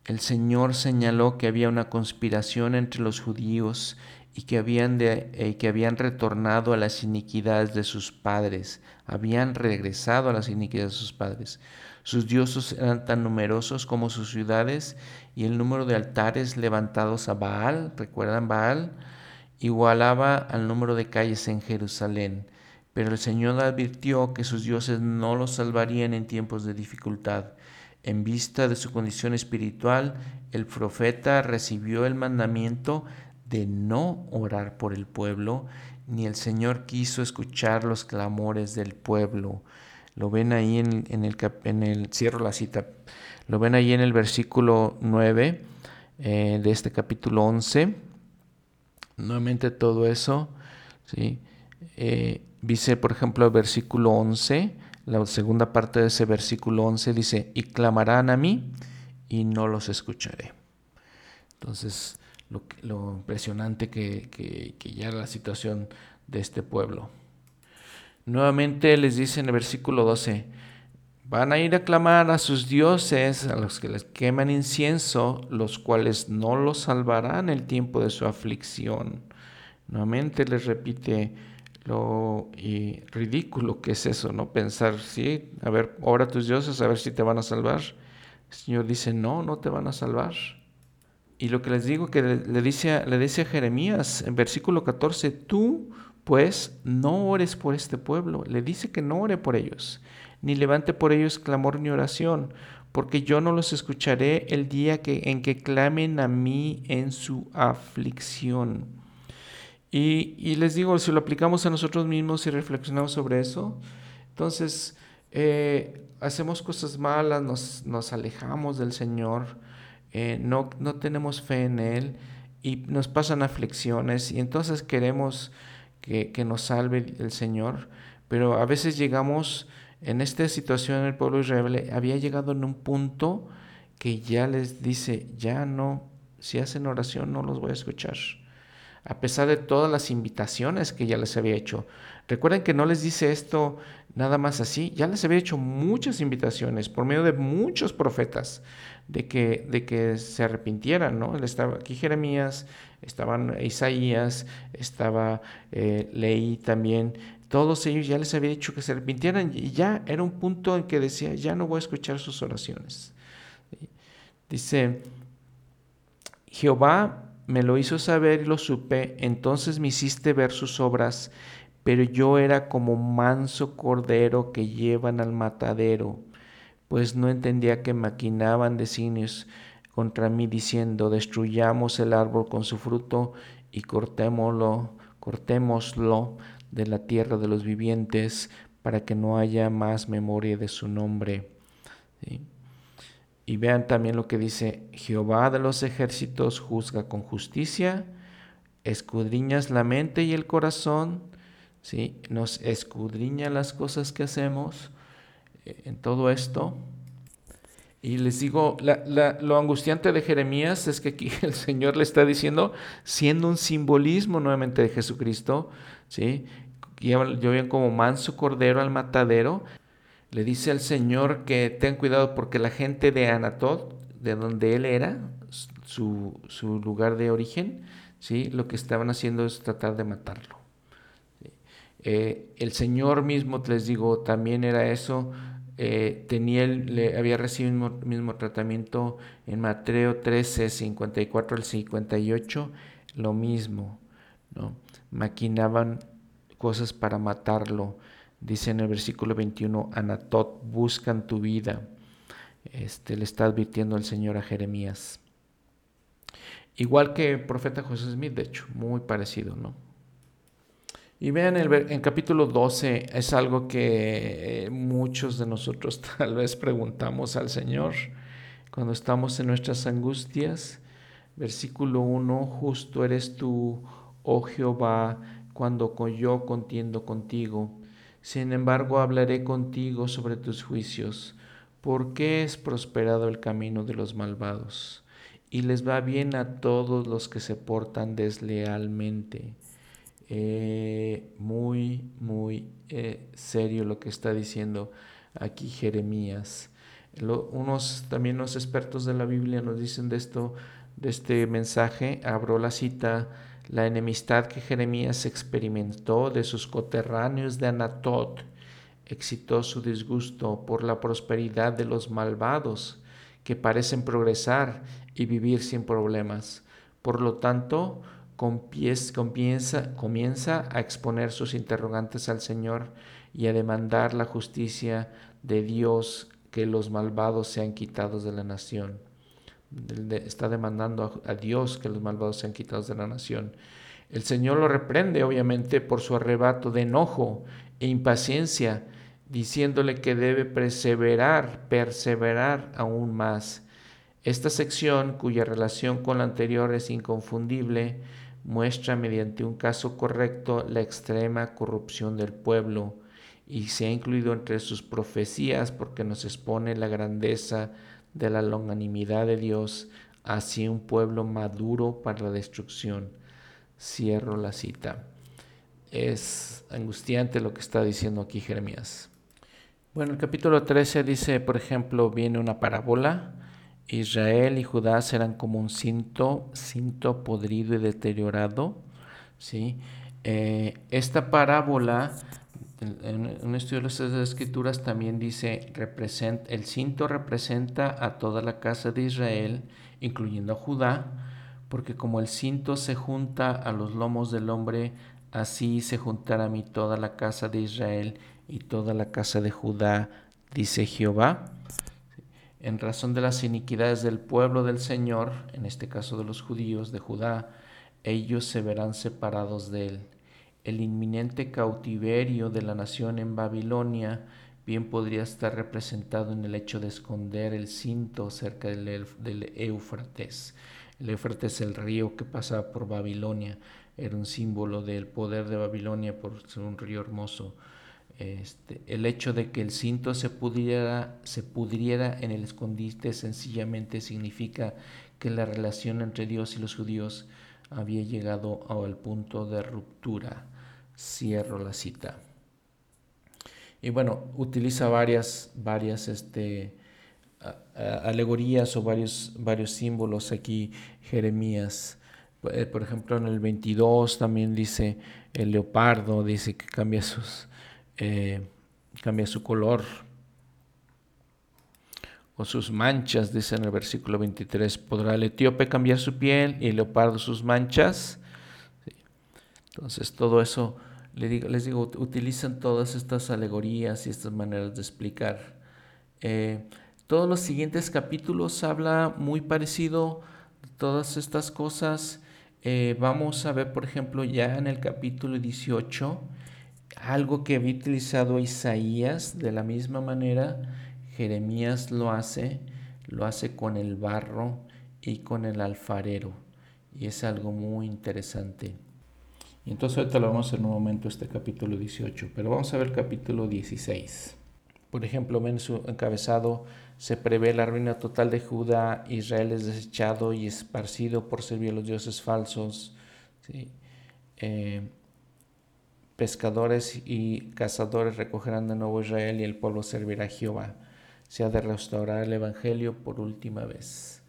El Señor señaló que había una conspiración entre los judíos y que habían, de, eh, que habían retornado a las iniquidades de sus padres, habían regresado a las iniquidades de sus padres. Sus dioses eran tan numerosos como sus ciudades y el número de altares levantados a Baal, ¿recuerdan Baal? Igualaba al número de calles en Jerusalén. Pero el Señor advirtió que sus dioses no los salvarían en tiempos de dificultad. En vista de su condición espiritual, el profeta recibió el mandamiento de no orar por el pueblo, ni el Señor quiso escuchar los clamores del pueblo. Lo ven ahí en, el, en el, cierro la cita, lo ven ahí en el versículo 9 eh, de este capítulo 11. Nuevamente todo eso, ¿sí? Eh, dice, por ejemplo, el versículo 11, la segunda parte de ese versículo 11 dice, y clamarán a mí y no los escucharé. Entonces, lo, impresionante que, que, ya era la situación de este pueblo. Nuevamente les dice en el versículo 12, van a ir a clamar a sus dioses, a los que les queman incienso, los cuales no los salvarán el tiempo de su aflicción. Nuevamente les repite lo ridículo que es eso, ¿no? Pensar, sí, a ver, ora a tus dioses a ver si te van a salvar. El Señor dice, no, no te van a salvar. Y lo que les digo que le, dice, le dice a Jeremías en versículo 14, tú pues no ores por este pueblo. Le dice que no ore por ellos, ni levante por ellos clamor ni oración, porque yo no los escucharé el día que, en que clamen a mí en su aflicción. Y, les digo, si lo aplicamos a nosotros mismos y reflexionamos sobre eso, entonces eh, hacemos cosas malas, nos, nos alejamos del Señor, eh, no, no tenemos fe en Él y nos pasan aflicciones y entonces queremos que, nos salve el Señor, pero a veces llegamos en esta situación, el pueblo israelí había llegado en un punto que ya les dice, ya no, si hacen oración no los voy a escuchar, a pesar de todas las invitaciones que ya les había hecho. Recuerden que no les dice esto nada más así, ya les había hecho muchas invitaciones por medio de muchos profetas de que, de que se arrepintieran, ¿no? Estaba aquí Jeremías, estaban Isaías, estaba eh, Leí también, todos ellos ya les había dicho que se arrepintieran y ya era un punto en que decía, ya no voy a escuchar sus oraciones. Dice, Jehová me lo hizo saber y lo supe, entonces me hiciste ver sus obras, pero yo era como manso cordero que llevan al matadero pues no entendía que maquinaban designios contra mí diciendo, destruyamos el árbol con su fruto y cortémoslo, cortémoslo de la tierra de los vivientes para que no haya más memoria de su nombre. Y vean también lo que dice, Jehová de los ejércitos juzga con justicia, escudriñas la mente y el corazón, ¿sí? nos escudriña las cosas que hacemos, en todo esto. Y les digo, lo angustiante de Jeremías es que aquí (laughs) el Señor le está diciendo, siendo un simbolismo nuevamente de Jesucristo, ¿sí? yo bien como manso cordero al matadero, le dice al Señor que ten cuidado porque la gente de Anatot, de donde él era, su, lugar de origen, ¿sí? lo que estaban haciendo es tratar de matarlo. Eh, el Señor mismo, les digo, también era eso, eh, tenía, le había recibido el mismo, tratamiento en Mateo 13, 54 al 58, lo mismo, ¿no? Maquinaban cosas para matarlo. Dice en el versículo 21, Anatot, buscan tu vida. este, le está advirtiendo el Señor a Jeremías. Igual que el profeta José Smith, de hecho, muy parecido, ¿no? Y vean, el, en capítulo 12 es algo que eh, muchos de nosotros (laughs) tal vez preguntamos al Señor cuando estamos en nuestras angustias. Versículo 1, justo eres tú, oh Jehová, cuando yo contiendo contigo. Sin embargo, hablaré contigo sobre tus juicios. ¿Por qué es prosperado el camino de los malvados? Y les va bien a todos los que se portan deslealmente. Eh, muy, muy eh, serio lo que está diciendo aquí Jeremías. unos también los expertos de la Biblia nos dicen de esto, de este mensaje, abro la cita, la enemistad que Jeremías experimentó de sus coterráneos de Anatot excitó su disgusto por la prosperidad de los malvados que parecen progresar y vivir sin problemas. Por lo tanto, comienza, comienza a exponer sus interrogantes al Señor y a demandar la justicia de Dios que los malvados sean quitados de la nación. Está demandando a Dios que los malvados sean quitados de la nación. El Señor lo reprende, obviamente, por su arrebato de enojo e impaciencia, diciéndole que debe perseverar, perseverar aún más. Esta sección, cuya relación con la anterior es inconfundible, muestra mediante un caso correcto la extrema corrupción del pueblo y se ha incluido entre sus profecías porque nos expone la grandeza de la longanimidad de Dios hacia un pueblo maduro para la destrucción. Cierro la cita. Es angustiante lo que está diciendo aquí Jeremías. Bueno, el capítulo 13 dice, por ejemplo, viene una parábola Israel y Judá serán como un cinto, cinto podrido y deteriorado. ¿sí? Eh, esta parábola, en un estudio de las escrituras también dice, representa, el cinto representa a toda la casa de Israel, incluyendo a Judá, porque como el cinto se junta a los lomos del hombre, así se juntará a mí toda la casa de Israel y toda la casa de Judá, dice Jehová en razón de las iniquidades del pueblo del Señor, en este caso de los judíos de Judá, ellos se verán separados de él. El inminente cautiverio de la nación en Babilonia bien podría estar representado en el hecho de esconder el cinto cerca del, del Éufrates. El Éufrates es el río que pasaba por Babilonia, era un símbolo del poder de Babilonia por ser un río hermoso. Este, el hecho de que el cinto se pudiera, se pudriera en el escondite sencillamente significa que la relación entre Dios y los judíos había llegado al punto de ruptura. Cierro la cita. Y bueno, utiliza varias, varias este, alegorías o varios, varios símbolos aquí Jeremías. Por ejemplo, en el 22 también dice el leopardo, dice que cambia sus, eh, cambia su color o sus manchas, dice en el versículo 23, ¿podrá el etíope cambiar su piel y el leopardo sus manchas? Entonces todo eso, les digo, utilizan todas estas alegorías y estas maneras de explicar. Eh, todos los siguientes capítulos habla muy parecido de todas estas cosas. Eh, vamos a ver, por ejemplo, ya en el capítulo 18, algo que había utilizado Isaías de la misma manera, Jeremías lo hace, lo hace con el barro y con el alfarero. Y es algo muy interesante. Y entonces ahorita lo vamos a ver en un momento este capítulo 18, pero vamos a ver el capítulo 16. Por ejemplo, en su encabezado se prevé la ruina total de Judá, Israel es desechado y esparcido por servir a los dioses falsos. ¿sí? Eh, pescadores y cazadores recogerán de nuevo Israel y el pueblo servirá a Jehová. Se ha de restaurar el Evangelio por última vez.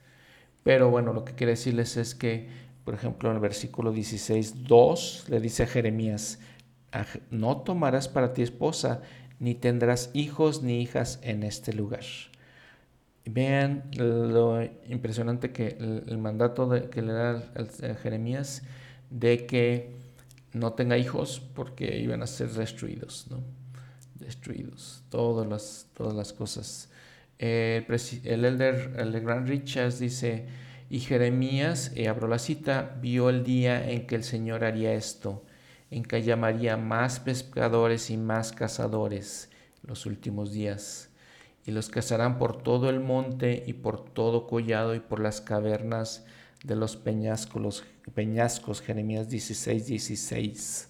Pero bueno, lo que quiere decirles es que, por ejemplo, en el versículo 16, 2 le dice a Jeremías, no tomarás para ti esposa, ni tendrás hijos ni hijas en este lugar. Vean lo impresionante que el, mandato que le da a Jeremías de que no tenga hijos porque iban a ser destruidos, ¿no? Destruidos. Todas las, todas las cosas el, el elder el Grand Richards dice, y Jeremías, y abro la cita, vio el día en que el Señor haría esto, en que llamaría más pescadores y más cazadores los últimos días, y los cazarán por todo el monte y por todo collado y por las cavernas de los peñascos, peñascos Jeremías 16, 16.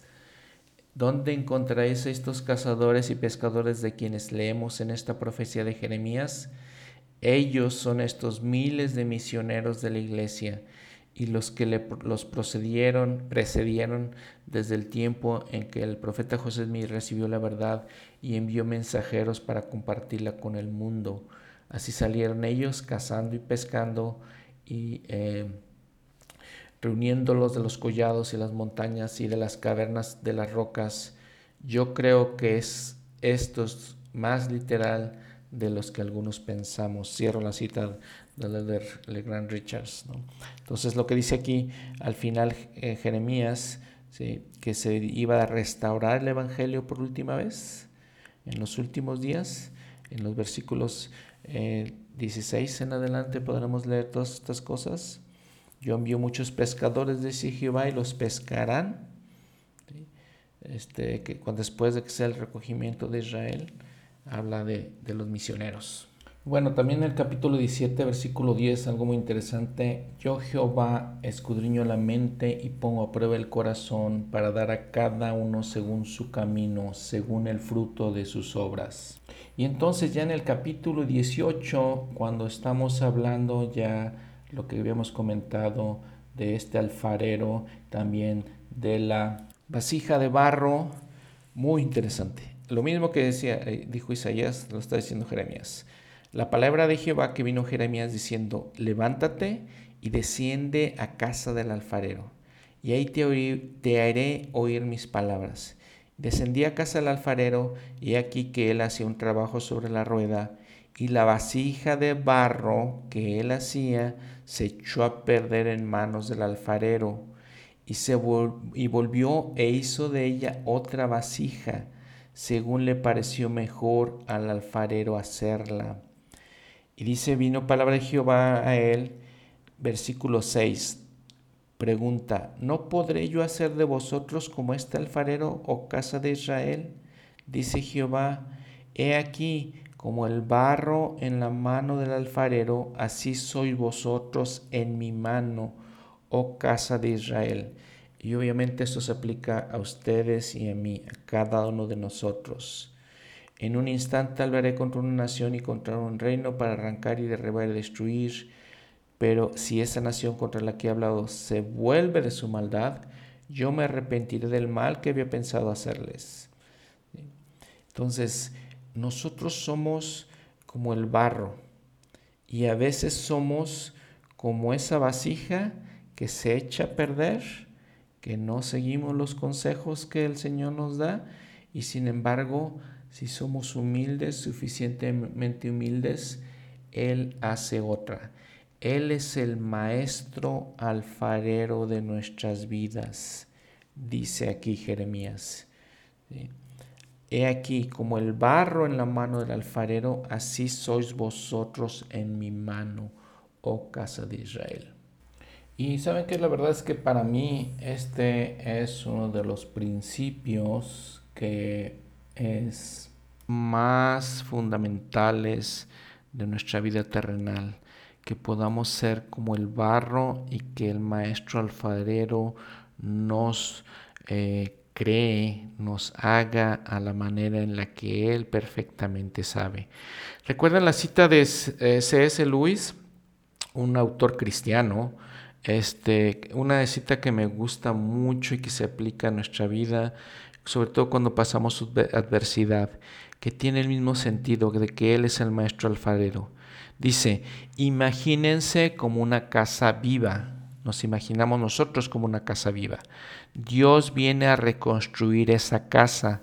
¿Dónde encontraréis estos cazadores y pescadores de quienes leemos en esta profecía de Jeremías? Ellos son estos miles de misioneros de la iglesia y los que los procedieron, precedieron desde el tiempo en que el profeta José Smith recibió la verdad y envió mensajeros para compartirla con el mundo. Así salieron ellos cazando y pescando y eh, reuniéndolos de los collados y las montañas y de las cavernas de las rocas. Yo creo que es esto más literal de los que algunos pensamos. Cierro la cita de Legrand Richards. Entonces lo que dice aquí al final eh, Jeremías, que se iba a restaurar el Evangelio por última vez en los últimos días, en los versículos 16 eh, en adelante podremos leer todas estas cosas. Yo envío muchos pescadores, dice Jehová, y los pescarán. Este, que después de que sea el recogimiento de Israel, habla de, de los misioneros. Bueno, también en el capítulo 17, versículo 10, algo muy interesante. Yo Jehová escudriño la mente y pongo a prueba el corazón para dar a cada uno según su camino, según el fruto de sus obras. Y entonces ya en el capítulo 18, cuando estamos hablando ya lo que habíamos comentado de este alfarero, también de la vasija de barro, muy interesante. Lo mismo que decía, eh, dijo Isaías, lo está diciendo Jeremías. La palabra de Jehová que vino Jeremías diciendo, levántate y desciende a casa del alfarero, y ahí te, haré oír mis palabras. Descendí a casa del alfarero, y aquí que él hacía un trabajo sobre la rueda, y la vasija de barro que él hacía se echó a perder en manos del alfarero y, se y volvió e hizo de ella otra vasija, según le pareció mejor al alfarero hacerla. Y dice, vino palabra de Jehová a él, versículo 6. Pregunta, ¿no podré yo hacer de vosotros como este alfarero o casa de Israel? Dice Jehová, he aquí, como el barro en la mano del alfarero, así sois vosotros en mi mano, oh casa de Israel. Y obviamente esto se aplica a ustedes y a mí, a cada uno de nosotros. En un instante hablaré contra una nación y contra un reino para arrancar y derribar y destruir. Pero si esa nación contra la que he hablado se vuelve de su maldad, yo me arrepentiré del mal que había pensado hacerles. Entonces, nosotros somos como el barro y a veces somos como esa vasija que se echa a perder, que no seguimos los consejos que el Señor nos da y sin embargo, si somos humildes, suficientemente humildes, Él hace otra. Él es el maestro alfarero de nuestras vidas, dice aquí Jeremías. He aquí, como el barro en la mano del alfarero, así sois vosotros en mi mano, oh casa de Israel. Y saben que la verdad es que para mí este es uno de los principios que es más fundamentales de nuestra vida terrenal, que podamos ser como el barro y que el maestro alfarero nos eh, cree, nos haga a la manera en la que Él perfectamente sabe. ¿Recuerdan la cita de eh, C.S. Lewis, un autor cristiano? Este, una cita que me gusta mucho y que se aplica a nuestra vida, sobre todo cuando pasamos adversidad, que tiene el mismo sentido de que Él es el maestro alfarero. Dice, imagínense como una casa viva, nos imaginamos nosotros como una casa viva. Dios viene a reconstruir esa casa.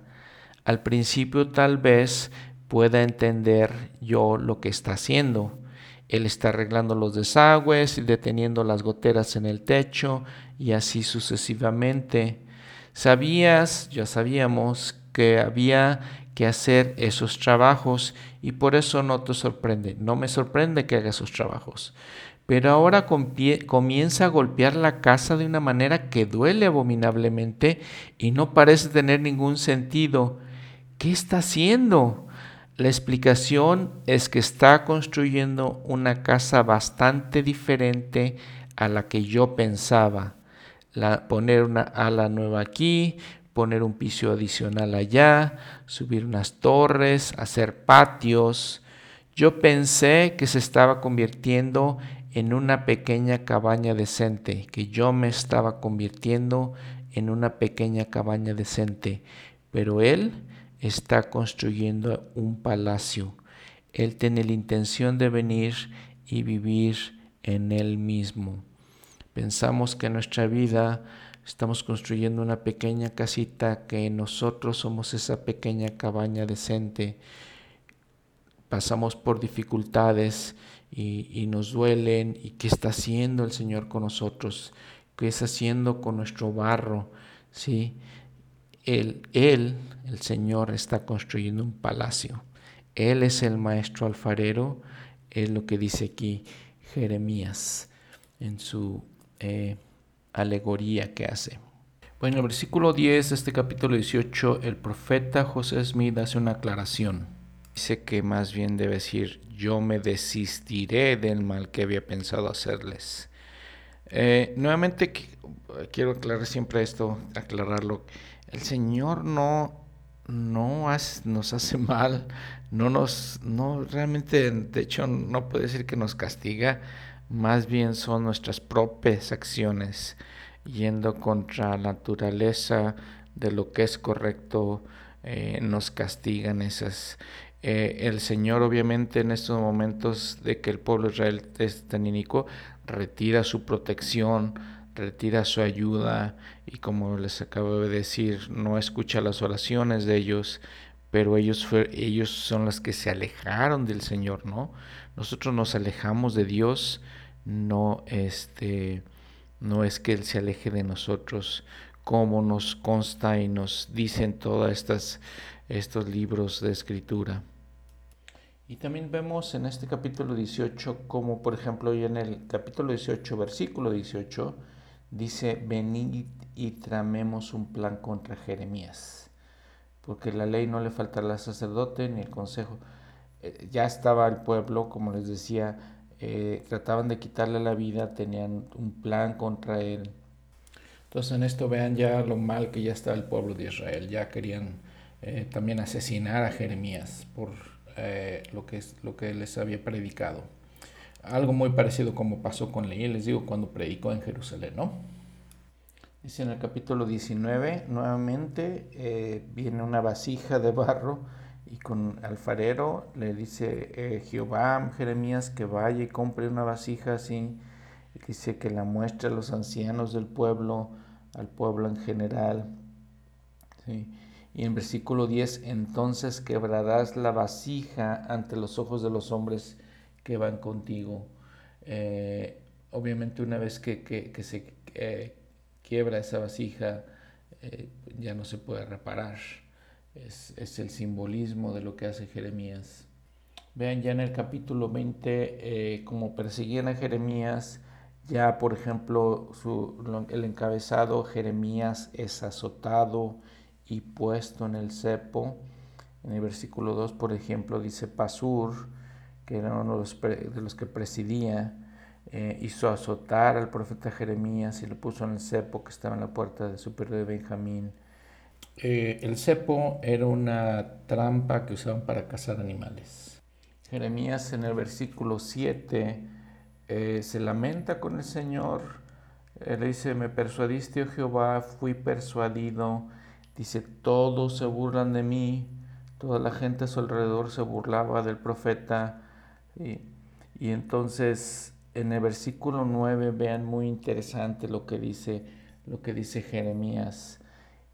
Al principio tal vez pueda entender yo lo que está haciendo. Él está arreglando los desagües y deteniendo las goteras en el techo y así sucesivamente. Sabías, ya sabíamos, que había que hacer esos trabajos y por eso no te sorprende. No me sorprende que haga esos trabajos. Pero ahora comienza a golpear la casa de una manera que duele abominablemente y no parece tener ningún sentido. ¿Qué está haciendo? La explicación es que está construyendo una casa bastante diferente a la que yo pensaba. Poner una ala nueva aquí, poner un piso adicional allá, subir unas torres, hacer patios. Yo pensé que se estaba convirtiendo en una pequeña cabaña decente, que yo me estaba convirtiendo en una pequeña cabaña decente, pero él está construyendo un palacio. Él tiene la intención de venir y vivir en él mismo. Pensamos que en nuestra vida estamos construyendo una pequeña casita, que nosotros somos esa pequeña cabaña decente. Pasamos por dificultades y, y, nos duelen. ¿Y qué está haciendo el Señor con nosotros? ¿Qué está haciendo con nuestro barro? ¿Sí? Él, él, el Señor, está construyendo un palacio. Él es el maestro alfarero, es lo que dice aquí Jeremías en su eh, alegoría que hace. Bueno, en el versículo 10 de este capítulo 18, el profeta José Smith hace una aclaración. Dice que más bien debe decir, yo me desistiré del mal que había pensado hacerles. Eh, nuevamente quiero aclarar siempre esto, aclararlo el Señor no, no nos hace mal, no nos, no realmente, de hecho, no puede decir que nos castiga, más bien son nuestras propias acciones yendo contra la naturaleza de lo que es correcto, eh, nos castigan esas. Eh, el Señor obviamente en estos momentos de que el pueblo de Israel es tan inicuo, retira su protección, retira su ayuda y como les acabo de decir, no escucha las oraciones de ellos, pero ellos, ellos son los que se alejaron del Señor, ¿no? Nosotros nos alejamos de Dios, no, este, no es que Él se aleje de nosotros, como nos consta y nos dicen todos estos libros de escritura. Y también vemos en este capítulo 18, como por ejemplo en el capítulo 18, versículo 18, dice, venid y tramemos un plan contra Jeremías, porque la ley no le faltará al sacerdote ni el consejo. Eh, ya estaba el pueblo, como les decía, eh, trataban de quitarle la vida, tenían un plan contra él. Entonces en esto vean ya lo mal que ya está el pueblo de Israel, ya querían eh, también asesinar a Jeremías por lo, que lo que les había predicado. Algo muy parecido como pasó con Leí, les digo, cuando predicó en Jerusalén, ¿no? Dice en el capítulo 19, nuevamente eh, viene una vasija de barro y con alfarero le dice eh, Jehová Jeremías que vaya y compre una vasija así. Dice que la muestre a los ancianos del pueblo, al pueblo en general. Y en versículo 10, entonces quebrarás la vasija ante los ojos de los hombres que van contigo. Eh, obviamente una vez que, que, se eh, quiebra esa vasija, eh, ya no se puede reparar. Es, el simbolismo de lo que hace Jeremías. Vean ya en el capítulo 20 como perseguían a Jeremías, ya por ejemplo su, el encabezado Jeremías es azotado y puesto en el cepo. En el versículo 2, por ejemplo, dice Pasur, que era uno de los, que presidía, eh, hizo azotar al profeta Jeremías y lo puso en el cepo que estaba en la puerta del superior de Benjamín. Eh, el cepo era una trampa que usaban para cazar animales. Jeremías en el versículo 7 eh, se lamenta con el Señor. le dice, me persuadiste, oh Jehová, fui persuadido. Dice, todos se burlan de mí. Toda la gente a su alrededor se burlaba del profeta. Y, entonces en el versículo 9 vean muy interesante lo que dice lo que dice Jeremías.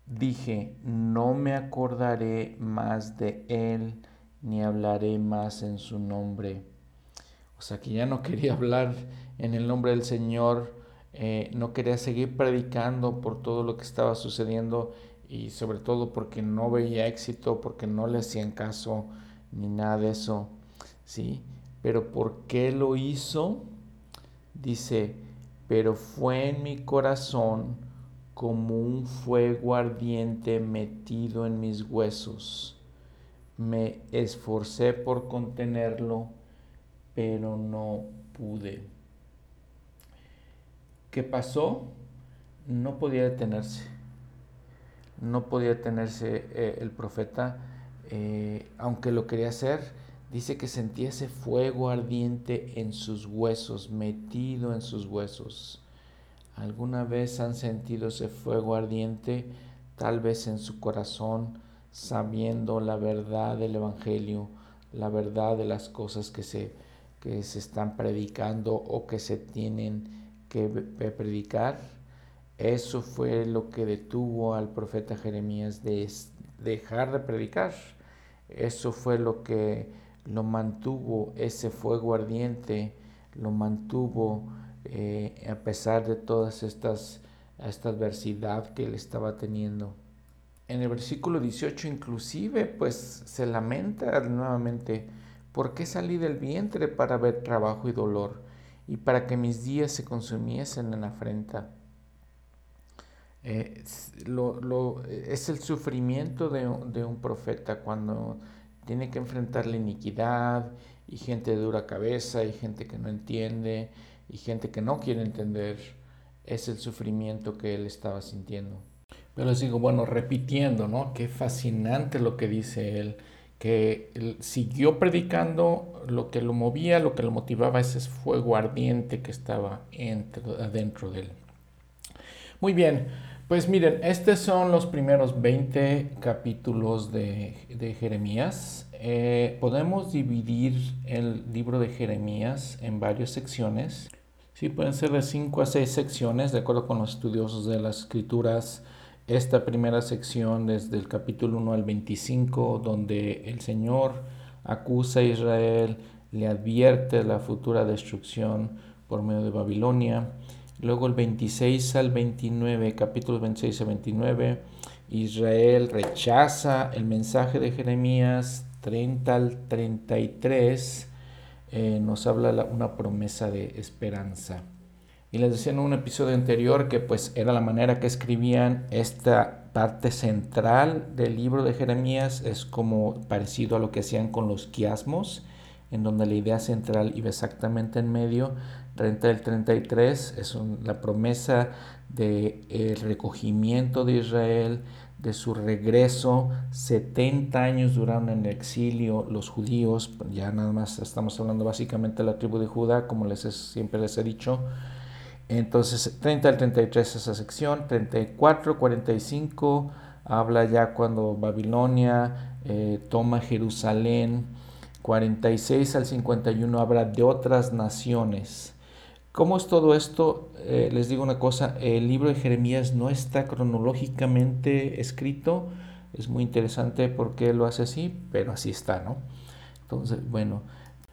Dije, no me acordaré más de él, ni hablaré más en su nombre. O sea que ya no quería (laughs) hablar en el nombre del Señor, eh, no quería seguir predicando por todo lo que estaba sucediendo y sobre todo porque no veía éxito, porque no le hacían caso ni nada de eso, ¿sí? Pero ¿por qué lo hizo? Dice, pero fue en mi corazón como un fuego ardiente metido en mis huesos. Me esforcé por contenerlo, pero no pude. ¿Qué pasó? No podía detenerse no podía detenerse eh, el profeta, eh, aunque lo quería hacer, dice que sentía ese fuego ardiente en sus huesos, metido en sus huesos. ¿Alguna vez han sentido ese fuego ardiente, tal vez en su corazón, sabiendo la verdad del Evangelio, la verdad de las cosas que se, que se están predicando o que se tienen que predicar? Eso fue lo que detuvo al profeta Jeremías de dejar de predicar. Eso fue lo que lo mantuvo, ese fuego ardiente, lo mantuvo eh, a pesar de todas estas esta adversidad que él estaba teniendo. En el versículo 18 inclusive pues se lamenta nuevamente, ¿por qué salí del vientre para ver trabajo y dolor y para que mis días se consumiesen en afrenta? Eh, lo, es el sufrimiento de, un profeta cuando tiene que enfrentar la iniquidad y gente de dura cabeza y gente que no entiende y gente que no quiere entender. Es el sufrimiento que él estaba sintiendo. Pero les digo, bueno, repitiendo, ¿no? Qué fascinante lo que dice él, que él siguió predicando, lo que lo movía, lo que lo motivaba, ese fuego ardiente que estaba adentro de él. Muy bien, pues miren, estos son los primeros 20 capítulos de, Jeremías. Eh, podemos dividir el libro de Jeremías en varias secciones. Sí, pueden ser de 5 a 6 secciones, de acuerdo con los estudiosos de las escrituras. Esta primera sección desde el capítulo 1 al 25, donde el Señor acusa a Israel, le advierte la futura destrucción por medio de Babilonia. Luego el 26 al 29, capítulos 26 al 29, Israel rechaza el mensaje de Jeremías 30 al 33, eh, nos habla una promesa de esperanza. Y les decía en un episodio anterior que pues era la manera que escribían esta parte central del libro de Jeremías, es como parecido a lo que hacían con los quiasmos, en donde la idea central iba exactamente en medio 30 del 33 es la promesa del el recogimiento de Israel, de su regreso. 70 años duraron en el exilio los judíos, ya nada más estamos hablando básicamente de la tribu de Judá, como les siempre les he dicho. Entonces, 30 al 33 esa sección, 34, 45 habla ya cuando Babilonia eh, toma Jerusalén, 46 al 51 habla de otras naciones. ¿Cómo es todo esto? Eh, les digo una cosa, el libro de Jeremías no está cronológicamente escrito, es muy interesante porque lo hace así, pero así está, ¿no? Entonces, bueno,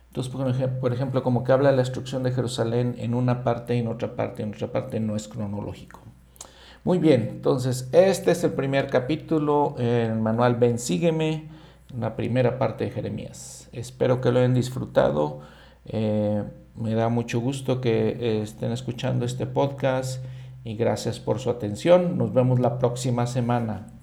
entonces, por ejemplo, como que habla de la destrucción de Jerusalén en una parte y en otra parte, en otra parte no es cronológico. Muy bien, entonces este es el primer capítulo, el manual Ven, sígueme, la primera parte de Jeremías. Espero que lo hayan disfrutado. Eh, me da mucho gusto que eh, estén escuchando este podcast y gracias por su atención. Nos vemos la próxima semana.